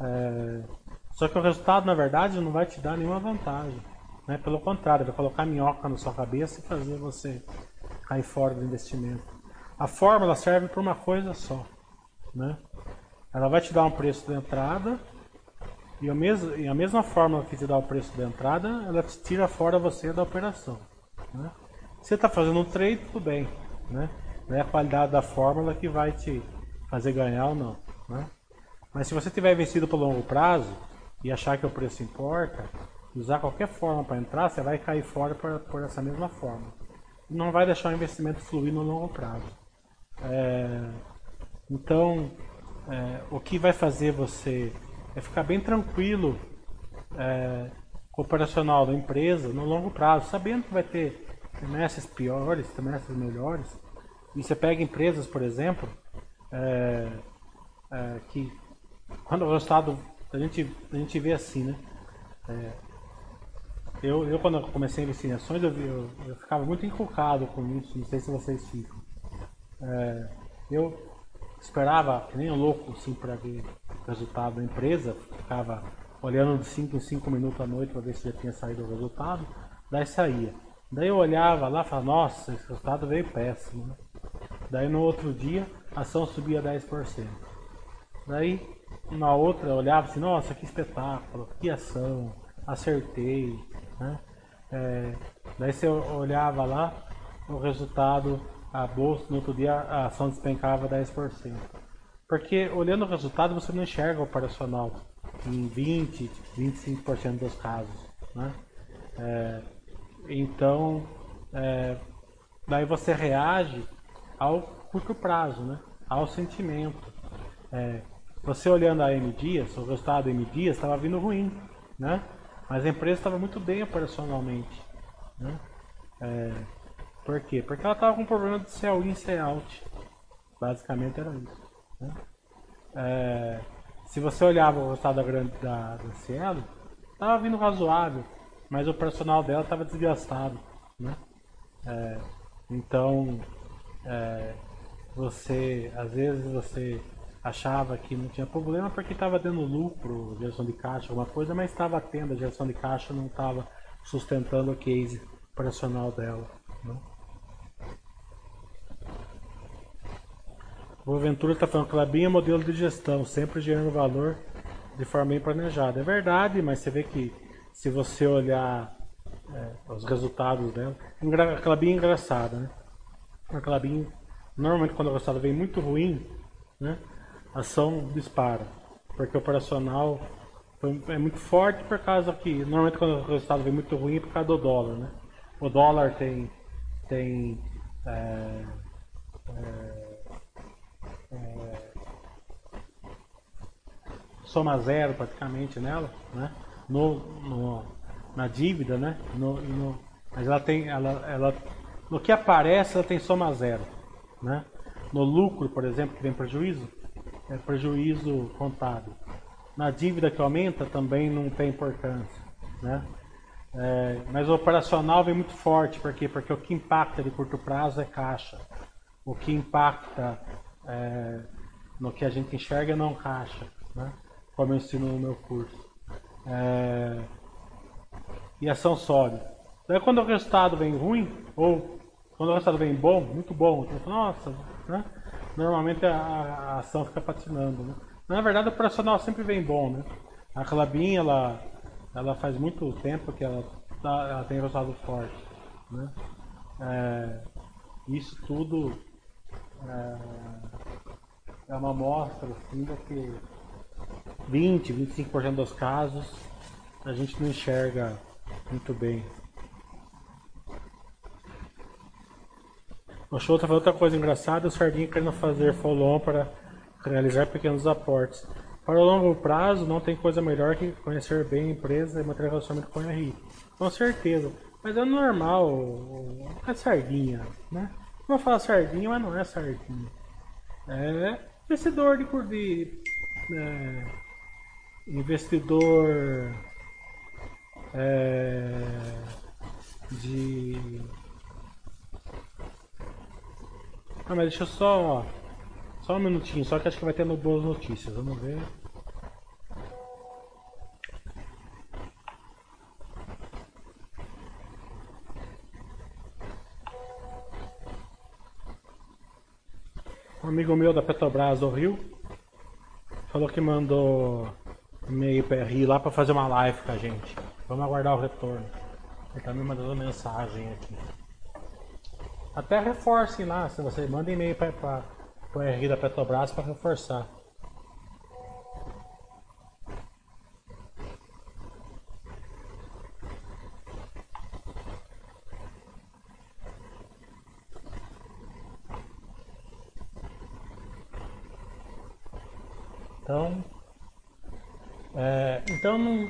S1: É... Só que o resultado, na verdade, não vai te dar nenhuma vantagem. Né? Pelo contrário, vai colocar minhoca na sua cabeça e fazer você cair fora do investimento. A fórmula serve para uma coisa só. Né? Ela vai te dar um preço de entrada e a, mesma, e a mesma fórmula que te dá o preço de entrada, ela te tira fora você da operação. Né? Você está fazendo um trade, tudo bem. Né? Não é a qualidade da fórmula que vai te fazer ganhar ou não. Né? Mas se você tiver vencido por longo prazo e achar que o preço importa, usar qualquer forma para entrar, você vai cair fora por, por essa mesma forma. Não vai deixar o investimento fluir no longo prazo. É, então, é, o que vai fazer você é ficar bem tranquilo é, com o operacional da empresa no longo prazo, sabendo que vai ter trimestres piores, trimestres melhores. E você pega empresas, por exemplo, é, é, que quando o resultado a gente, a gente vê assim, né? Eu, eu quando eu comecei a investir em ações, eu, eu, eu, ficava muito inculcado com isso, não sei se vocês ficam. É, eu esperava, que nem um louco, assim, para ver o resultado da empresa, ficava olhando de 5 em 5 minutos à noite para ver se já tinha saído o resultado, daí saía. Daí eu olhava lá e falava, nossa, esse resultado veio péssimo. Né? Daí no outro dia, a ação subia 10%. Daí, na outra, eu olhava assim, nossa, que espetáculo, que ação, acertei, né? É, daí você olhava lá, o resultado, a bolsa, no outro dia a ação despencava 10%. Porque olhando o resultado você não enxerga o operacional em 20, 25% dos casos. Né? É, então, é, daí você reage ao curto prazo, né? ao sentimento. É, você olhando a M Dias, o resultado da M Dias estava vindo ruim. Né? Mas a empresa estava muito bem operacionalmente. Né? É, por quê? Porque ela estava com problema de sell in, sell out. Basicamente era isso. Né? É, se você olhava o resultado da, grande, da, da Cielo, estava vindo razoável, mas o operacional dela estava desgastado. Né? É, então, é, você, às vezes você achava que não tinha problema porque estava dando lucro, geração de caixa, alguma coisa, mas estava tendo, a geração de caixa não estava sustentando o case operacional dela. Né? O Ventura está falando que Clabin é modelo de gestão, sempre gerando valor de forma bem planejada. É verdade, mas você vê que se você olhar é, os resultados dela, a Clabin é engraçada, né? A Clabin, normalmente quando o resultado vem muito ruim, né? Ação dispara, porque o operacional é muito forte por causa que normalmente quando o resultado vem muito ruim é por causa do dólar, né? O dólar tem tem é, é, é, soma zero praticamente nela, né? No, no na dívida, né? No, no, mas ela tem, ela, ela, no que aparece ela tem soma zero, né? No lucro, por exemplo, que vem prejuízo, é prejuízo contábil. Na dívida que aumenta também não tem importância, né? É, mas o operacional vem muito forte, por quê? Porque o que impacta de curto prazo é caixa. O que impacta é, no que a gente enxerga não caixa, né? como eu ensino no meu curso. É, e ação sólida. Daí quando o resultado vem ruim, ou quando o resultado vem bom, muito bom, você fala, nossa, né? Normalmente a, a, ação fica patinando. Né? Na verdade o operacional sempre vem bom. Né? A Clabin, ela ela faz muito tempo que ela, tá, ela tem resultado forte. Né? É, isso tudo é, é uma amostra assim, que 20, 25% dos casos a gente não enxerga muito bem. O show tá falando outra coisa engraçada, o Sardinha querendo fazer follow para realizar pequenos aportes. Para o longo prazo, não tem coisa melhor que conhecer bem a empresa e manter relacionamento com a RI. Com certeza. Mas é normal, é sardinha, né? Vamos falar sardinha, mas não é sardinha. É investidor de, de é, investidor é, de ah, mas deixa eu só só um minutinho, só que acho que vai ter no boas notícias. Vamos ver. Um amigo meu da Petrobras do Rio falou que mandou e-mail para RI lá para fazer uma live com a gente. Vamos aguardar o retorno. Ele tá me mandando mensagem aqui. Até reforcem lá, se você manda e-mail para o RI da Petrobras para reforçar. Então, é, então não,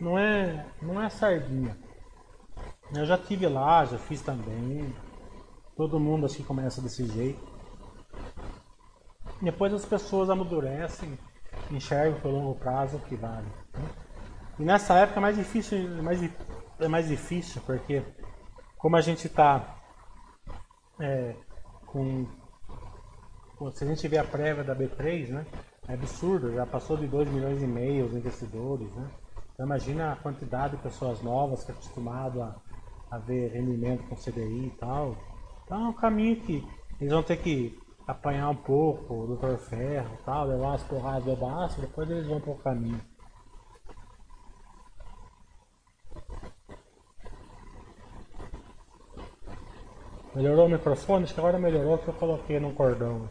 S1: não é não é sardinha. Eu já tive lá, já fiz também. Todo mundo assim começa desse jeito. Depois as pessoas amadurecem, enxergam pelo longo prazo o que vale. Né? E nessa época é mais difícil, é mais, é mais difícil porque como a gente está é, com se a gente vê a prévia da B3, né? É absurdo, já passou de 2 milhões e meio os investidores, né? Então imagina a quantidade de pessoas novas que é acostumado a, a ver rendimento com CDI e tal. Então é um caminho que eles vão ter que apanhar um pouco o Dr. Ferro e tal, levar as porradas do baixo, depois eles vão para o caminho. Melhorou o microfone? Acho que agora melhorou que eu coloquei num cordão.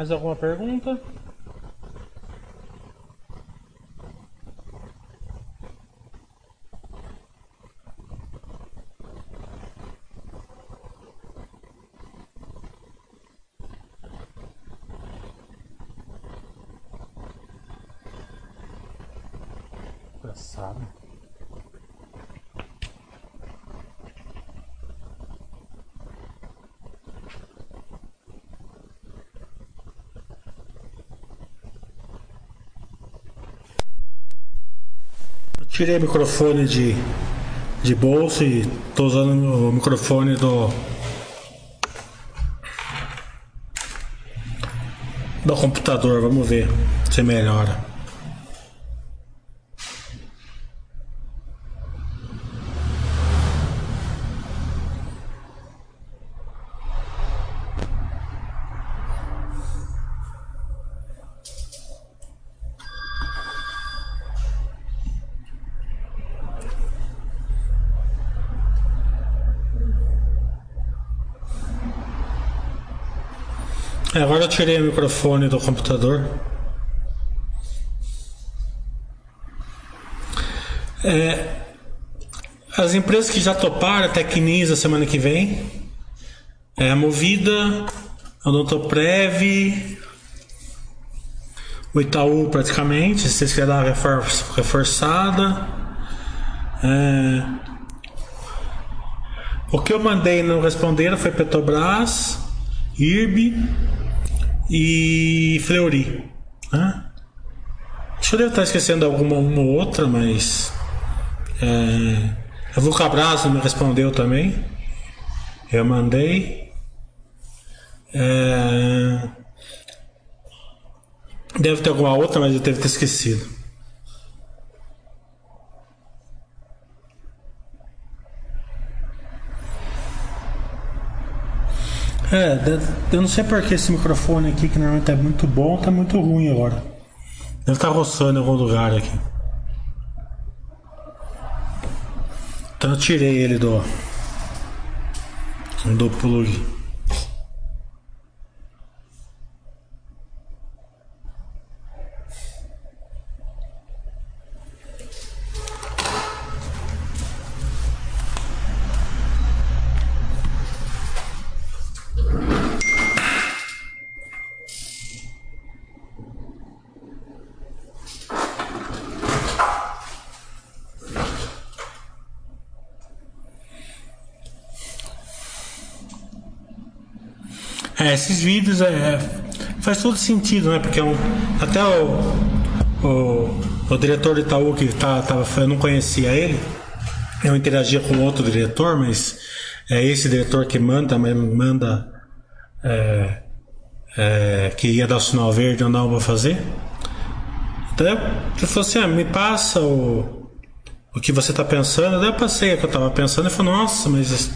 S1: Mais alguma pergunta? Engraçado. Tirei o microfone de, de bolso e tô usando o microfone do do computador. Vamos ver se melhora. É, agora eu tirei o microfone do computador. É, as empresas que já toparam, a Tecnisa semana que vem, é a Movida, a Odontoprev, o Itaú praticamente, se vocês querem dar uma reforçada. É, o que eu mandei não responderam foi Petrobras, IRB, e Fleury. Né? Acho que eu devo estar esquecendo alguma uma ou outra, mas. É, a Vulcabras me respondeu também. Eu mandei. É, deve ter alguma outra, mas eu devo ter esquecido. É, eu não sei porque esse microfone aqui, que normalmente é muito bom, tá muito ruim agora. Estar tá roçando em algum lugar aqui. Então eu tirei ele do. do plug. Esses vídeos é, faz todo sentido, né? Porque é até o, o, o, diretor do Itaú que tá, tava, eu não conhecia ele, eu interagia com outro diretor, mas é esse diretor que manda, manda é, é, que ia dar o sinal verde ou não vou fazer. Então eu falei assim, ah, me passa o, o que você está pensando. Daí eu passei o que eu estava pensando e falei, nossa, mas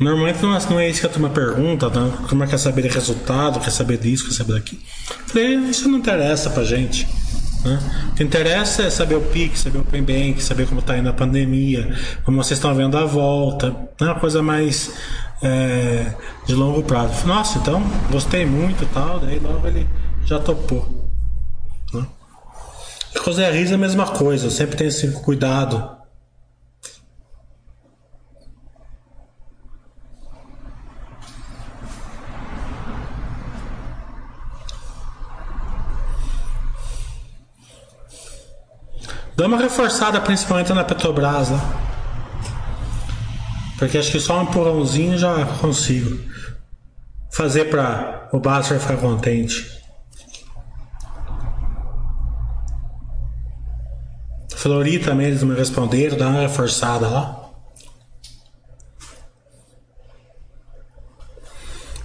S1: Normalmente não, é, não é isso que a turma pergunta, né? a turma quer saber de resultado, quer saber disso, quer saber daquilo. Falei, isso não interessa pra gente. Né? O que interessa é saber o PIC, saber o Bank, saber como está indo a pandemia, como vocês estão vendo a volta, né? uma coisa mais é, de longo prazo. Falei, Nossa, então gostei muito e tal, daí logo ele já topou. Né? O Zé Riz é a mesma coisa, eu sempre tenho esse cuidado Dá uma reforçada principalmente na Petrobras lá. Porque acho que só um empurrãozinho já consigo fazer para o Basser ficar contente. Flori também me responderam, dá uma reforçada lá.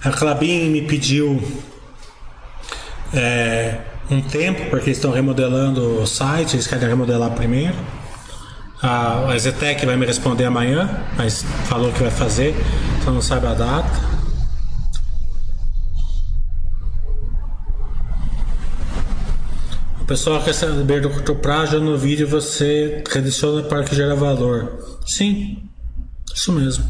S1: A Clabin me pediu é, um tempo, porque estão remodelando o site, eles querem remodelar primeiro. A, a Zetec vai me responder amanhã, mas falou que vai fazer, só não sabe a data. O pessoal quer saber do curto prazo, no vídeo você adiciona para que gera valor. Sim, isso mesmo.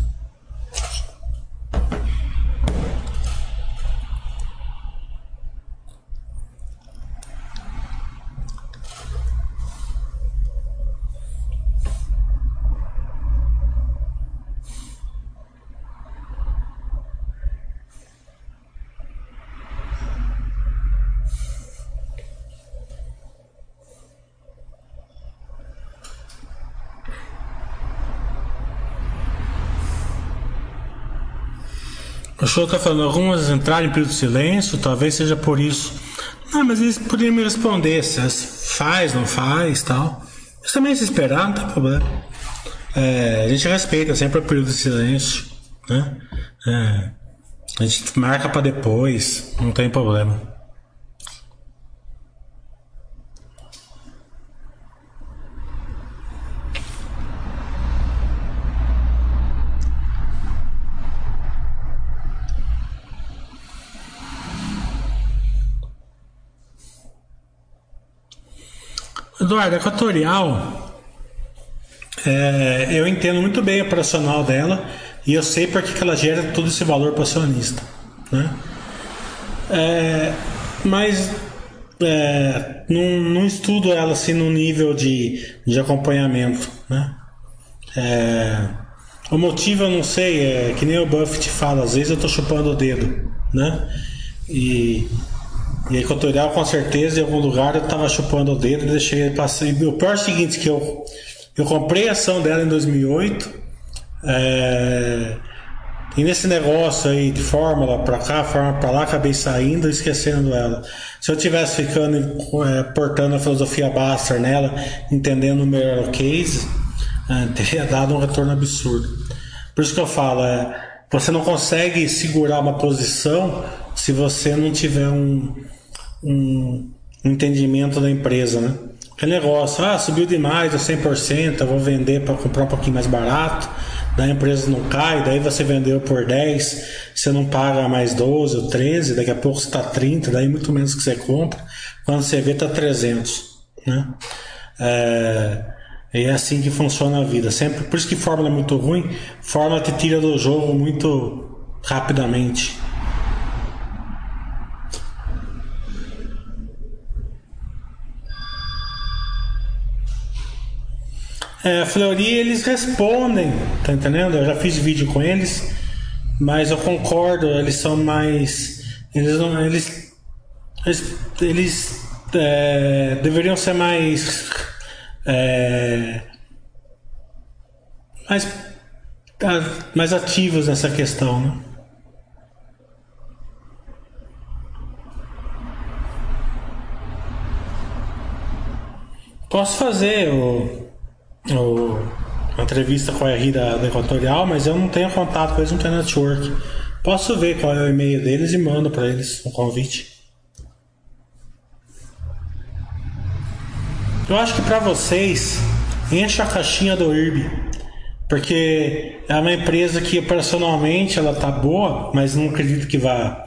S1: Show está falando, algumas entraram em período de silêncio, talvez seja por isso. Não, mas eles poderiam me responder se faz, não faz tal. Isso também se esperar, não tem problema. É, a gente respeita sempre o período de silêncio, né? É, a gente marca para depois, não tem problema. Eduardo, a Equatorial, é, eu entendo muito bem o operacional dela e eu sei porque que ela gera todo esse valor para o acionista. Né? É, mas é, não, não, estudo ela assim no nível de, de acompanhamento. Né? É, o motivo eu não sei, é que nem o Buffett fala, às vezes eu estou chupando o dedo. Né? E e a Equatorial, com certeza, em algum lugar eu tava chupando o dedo e deixei passar. E o pior é o seguinte, que eu, eu comprei a ação dela em 2008. É, e nesse negócio aí de fórmula para cá, fórmula para lá, acabei saindo esquecendo ela. Se eu tivesse ficando é, portando a filosofia Baster nela, entendendo melhor o case, [laughs] é, teria dado um retorno absurdo. Por isso que eu falo, é, você não consegue segurar uma posição se você não tiver um, um, entendimento da empresa, né? Que negócio, ah, subiu demais, é 100%, eu vou vender para comprar um pouquinho mais barato, daí a empresa não cai, daí você vendeu por 10, você não paga mais 12 ou 13, daqui a pouco você está 30, daí muito menos que você compra, quando você vê está 300, né? É, é assim que funciona a vida, sempre, por isso que fórmula é muito ruim, fórmula te tira do jogo muito rapidamente. É, Fleury eles respondem, tá entendendo? Eu já fiz vídeo com eles, mas eu concordo, eles são mais. Eles não. Eles. Eles, eles é, deveriam ser mais. É, mais, mais ativos nessa questão, né? Posso fazer o o, a entrevista com a RI da, da Equatorial, mas eu não tenho contato com eles, não tenho network. Posso ver qual é o e-mail deles e mando para eles um convite. Eu acho que para vocês, encha a caixinha do IRB. Porque é uma empresa que operacionalmente ela tá boa, mas não acredito que vá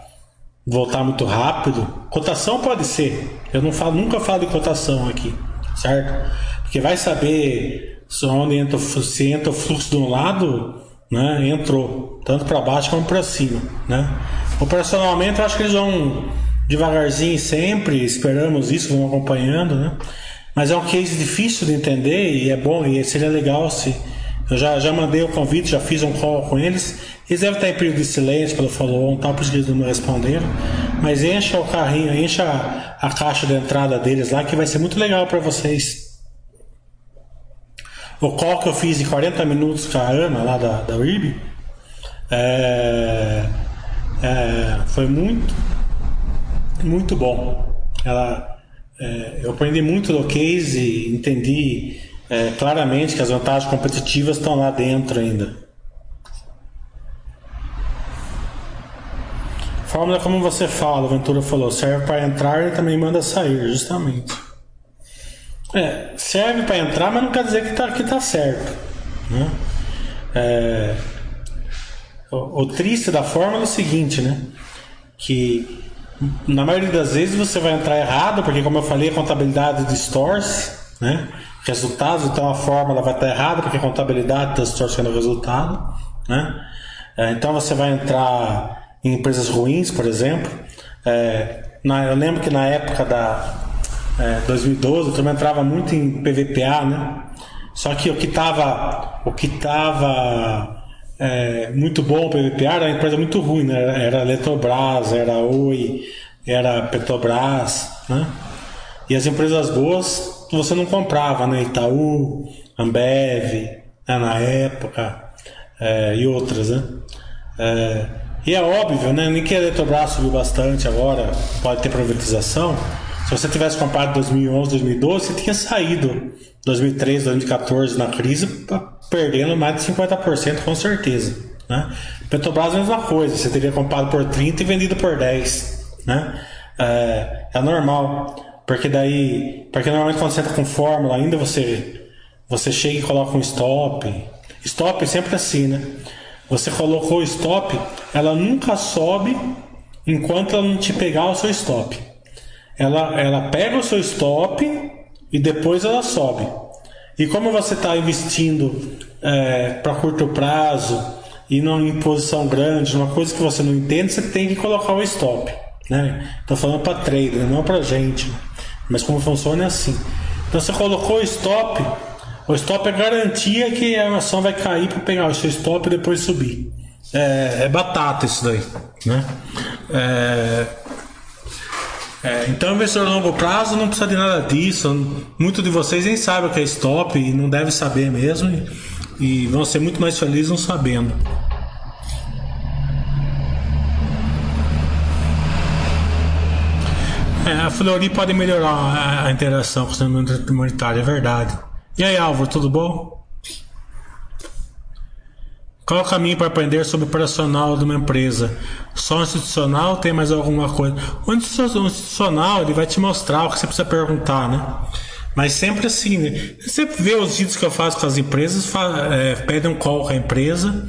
S1: voltar muito rápido. Cotação pode ser. Eu não falo, nunca falo de cotação aqui, certo? Porque vai saber onde entra, se entra o fluxo de um lado, né? Entrou, tanto para baixo como para cima, né? Operacionalmente, eu acho que eles vão devagarzinho sempre, esperamos isso, vão acompanhando, né? Mas é um case difícil de entender e é bom, e seria legal se. Eu já, já mandei o convite, já fiz um call com eles. Eles devem estar em período de silêncio pelo follow-on, tal, por isso que eles não responderam. Mas encha o carrinho, encha a caixa de entrada deles lá, que vai ser muito legal para vocês. O call que eu fiz em 40 minutos com a Ana, lá da, da UIB, é, é, foi muito, muito bom. Ela, é, eu aprendi muito do case e entendi é, claramente que as vantagens competitivas estão lá dentro ainda. Fórmula como você fala, o Ventura falou, serve para entrar e também manda sair, justamente. É, serve para entrar, mas não quer dizer que tá, que tá certo. Né? É, o, o, triste da fórmula é o seguinte, né? Que na maioria das vezes você vai entrar errado, porque como eu falei, a contabilidade distorce, né? Resultados, então a fórmula vai estar errada, porque a contabilidade está distorcendo o resultado, né? É, então você vai entrar em empresas ruins, por exemplo. É, na, eu lembro que na época da, é, 2012, eu também entrava muito em PVPA, né? Só que o que estava o que tava é, muito bom o PVPA era uma empresa muito ruim, né? Era Eletrobras, era Oi, era Petrobras, né? E as empresas boas você não comprava, né? Itaú, Ambev, né? na época, é, e outras, né? É, e é óbvio, né? Nem que a Eletrobras subiu bastante agora, pode ter privatização, Se você tivesse comprado em 2011, 2012, você tinha saído 2013, 2014 na crise perdendo mais de 50% com certeza. Né? Petrobras é a mesma coisa, você teria comprado por 30 e vendido por 10. Né? É, é normal, porque daí, porque normalmente quando você entra com fórmula ainda você, você chega e coloca um stop. Stop é sempre assim, né? Você colocou o stop, ela nunca sobe enquanto ela não te pegar o seu stop ela, ela pega o seu stop e depois ela sobe. E como você está investindo é, para curto prazo e não em posição grande, uma coisa que você não entende, você tem que colocar o stop. Né? Falando para trader, não para gente. Mas como funciona é assim. Então você colocou o stop, o stop é garantia que a ação vai cair para pegar o seu stop e depois subir. É, é batata isso daí. Né? É, é, então, investidor a longo prazo não precisa de nada disso. Muito de vocês nem sabem o que é stop e não deve saber mesmo. E, e vão ser muito mais felizes não sabendo. É, a Flori pode melhorar a, a interação com o sistema imunitário, é verdade. E aí, Álvaro, tudo bom? Qual o caminho para aprender sobre o operacional de uma empresa? Só institucional tem mais alguma coisa? O institucional ele vai te mostrar o que você precisa perguntar, né? Mas sempre assim, né? você vê os vídeos que eu faço com as empresas, é, pedem um call com a empresa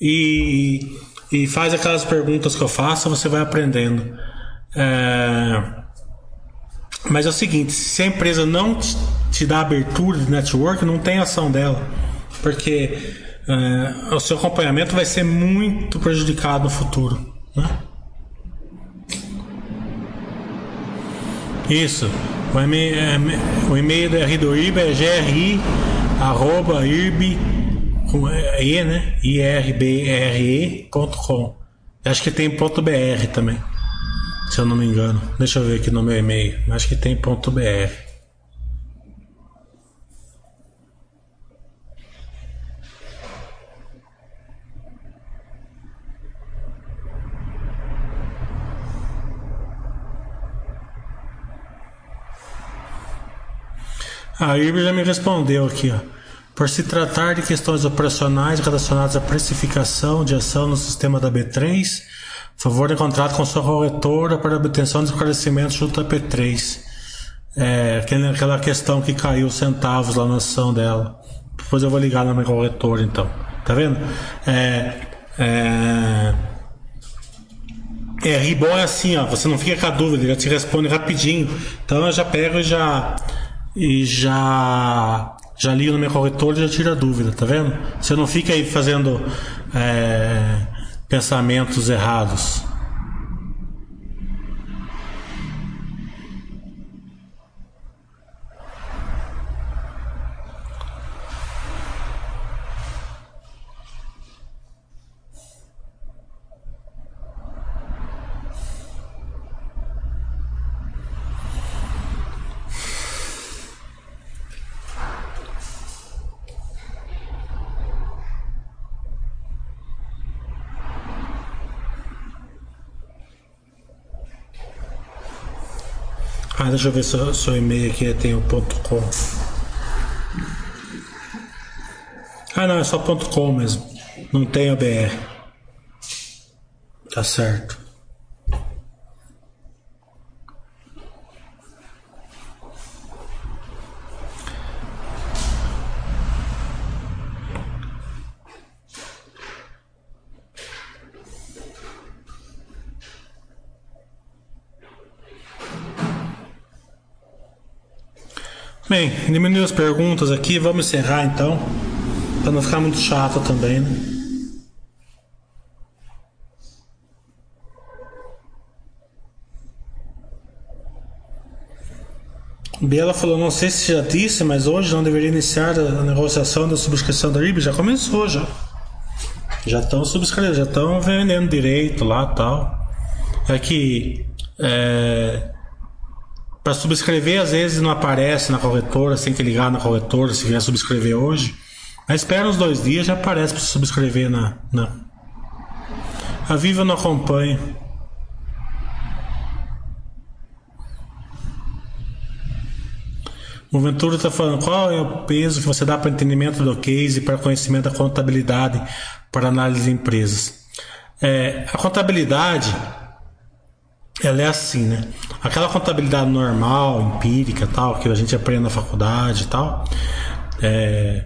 S1: e, e faz aquelas perguntas que eu faço, você vai aprendendo. É, mas é o seguinte, se a empresa não te, te dá abertura de network, não tem ação dela. Porque é, o seu acompanhamento vai ser muito prejudicado no futuro. Né? Isso. O e-mail, é, o e-mail IRB é gri arroba irb com e, né? irbre.com. Acho que tem ponto .br também. Se eu não me engano. Deixa eu ver aqui no meu e-mail. Acho que tem ponto .br. A IRB já me respondeu aqui, ó. Por se tratar de questões operacionais relacionadas à precificação de ação no sistema da B3, favor de contrato com sua corretora para obtenção de esclarecimento junto à B3. É, aquela questão que caiu centavos lá na ação dela. Depois eu vou ligar na minha corretora então. Tá vendo? É, é, é, Ribon é assim, ó, você não fica com a dúvida, ele já te responde rapidinho. Então eu já pego e já e já já liga no meu corretor e já tira dúvida, tá vendo? Você não fica aí fazendo é, pensamentos errados. Deixa eu ver se o e-mail aqui tem o ponto .com. Ah, não, é só ponto .com mesmo. Não tem a BR. Tá certo. Bem, diminuiu as perguntas aqui, vamos encerrar então, para não ficar muito chato também, né? Biela falou, não sei se já disse, mas hoje não deveria iniciar a negociação da subscrição da RIB. Já começou, já. Já estão subscrevendo, já estão vendendo direito lá tal. É que é, para subscrever, às vezes não aparece na corretora, você tem que ligar na corretora se vier subscrever hoje. Mas espera uns dois dias, já aparece para subscrever na, na. A Viva não acompanha.
S2: O Ventura está falando qual é o peso que você dá para entendimento do case e para conhecimento da contabilidade para análise de empresas. É, a contabilidade ela é assim, né? Aquela contabilidade normal, empírica, tal, que a gente aprende na faculdade e tal, é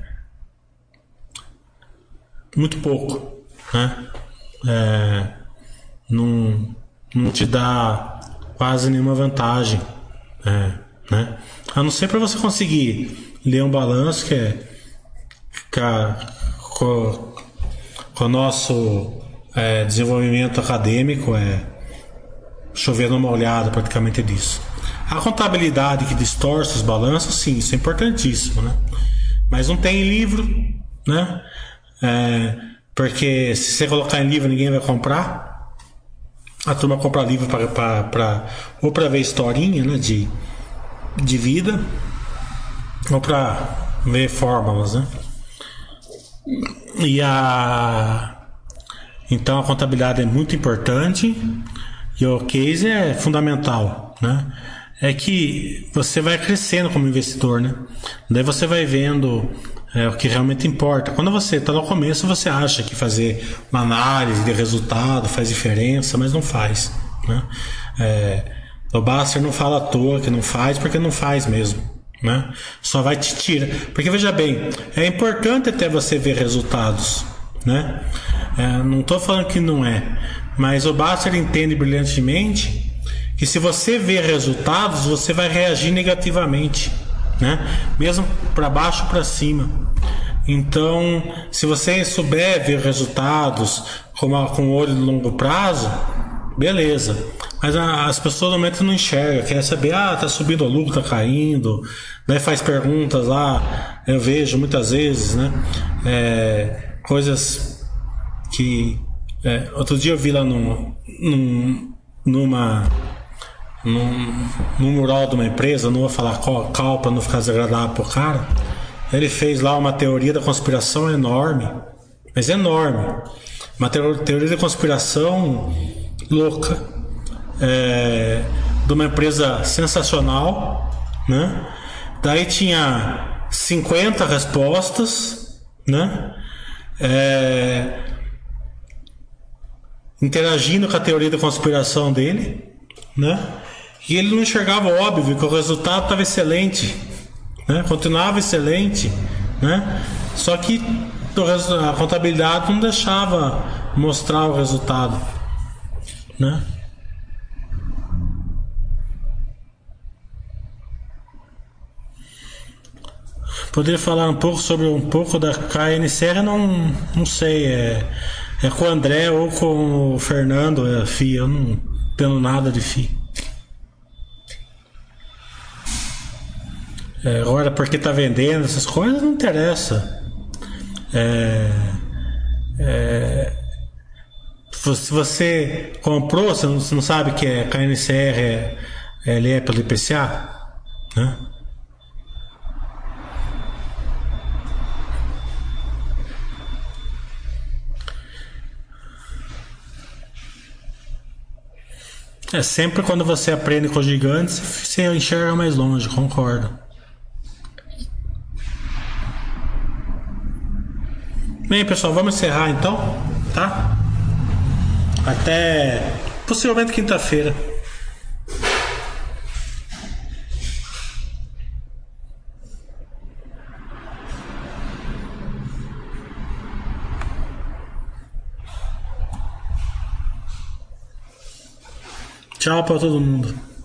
S2: muito pouco, né? É, não, não te dá quase nenhuma vantagem, é, né? A não ser para você conseguir ler um balanço que é com, o nosso é, desenvolvimento acadêmico é chover numa olhada praticamente disso. A contabilidade que distorce os balanços, sim, isso é importantíssimo, né? Mas não tem livro, né? É, porque se você colocar em livro ninguém vai comprar. A turma compra livro para ou para ver historinha, né? De, de vida ou para ver fórmulas, né? E a então a contabilidade é muito importante e o case é fundamental, né? É que você vai crescendo como investidor, né? Daí você vai vendo é, o que realmente importa. Quando você está no começo, você acha que fazer uma análise de resultado faz diferença, mas não faz, né? É, o Basser não fala à toa que não faz, porque não faz mesmo. Né? Só vai te tirar. Porque veja bem, é importante até você ver resultados. Né? É, não estou falando que não é, mas o Basser entende brilhantemente que se você vê resultados, você vai reagir negativamente, né? Mesmo para baixo para cima. Então, se você souber ver resultados com, com olho de longo prazo, beleza. Mas as pessoas normalmente não enxergam, quer saber, ah, tá subindo o lucro, tá caindo, faz perguntas lá, eu vejo muitas vezes, né? É, coisas que é, outro dia eu vi lá num, num, numa. Num, num mural de uma empresa, não vou falar qual, qual para não ficar desagradável pro cara. Ele fez lá uma teoria da conspiração enorme, mas enorme. Uma teoria da conspiração louca. É, de uma empresa sensacional, né? Daí tinha 50 respostas, né? É, interagindo com a teoria da conspiração dele, né? E ele não enxergava óbvio que o resultado estava excelente, né? Continuava excelente, né? Só que a contabilidade não deixava mostrar o resultado, né? Poderia falar um pouco sobre um pouco da KNCR? Não, não sei. É, é com o André ou com o Fernando, é FI. Eu não tenho nada de FI. É, agora, porque tá vendendo essas coisas, não interessa. É, é, se você comprou, você não, você não sabe que é KNCR, é, ele é pelo IPCA, né? É sempre quando você aprende com os gigantes, você enxerga mais longe, concordo. Bem, pessoal, vamos encerrar então, tá? Até possivelmente quinta-feira. Tchau para todo mundo.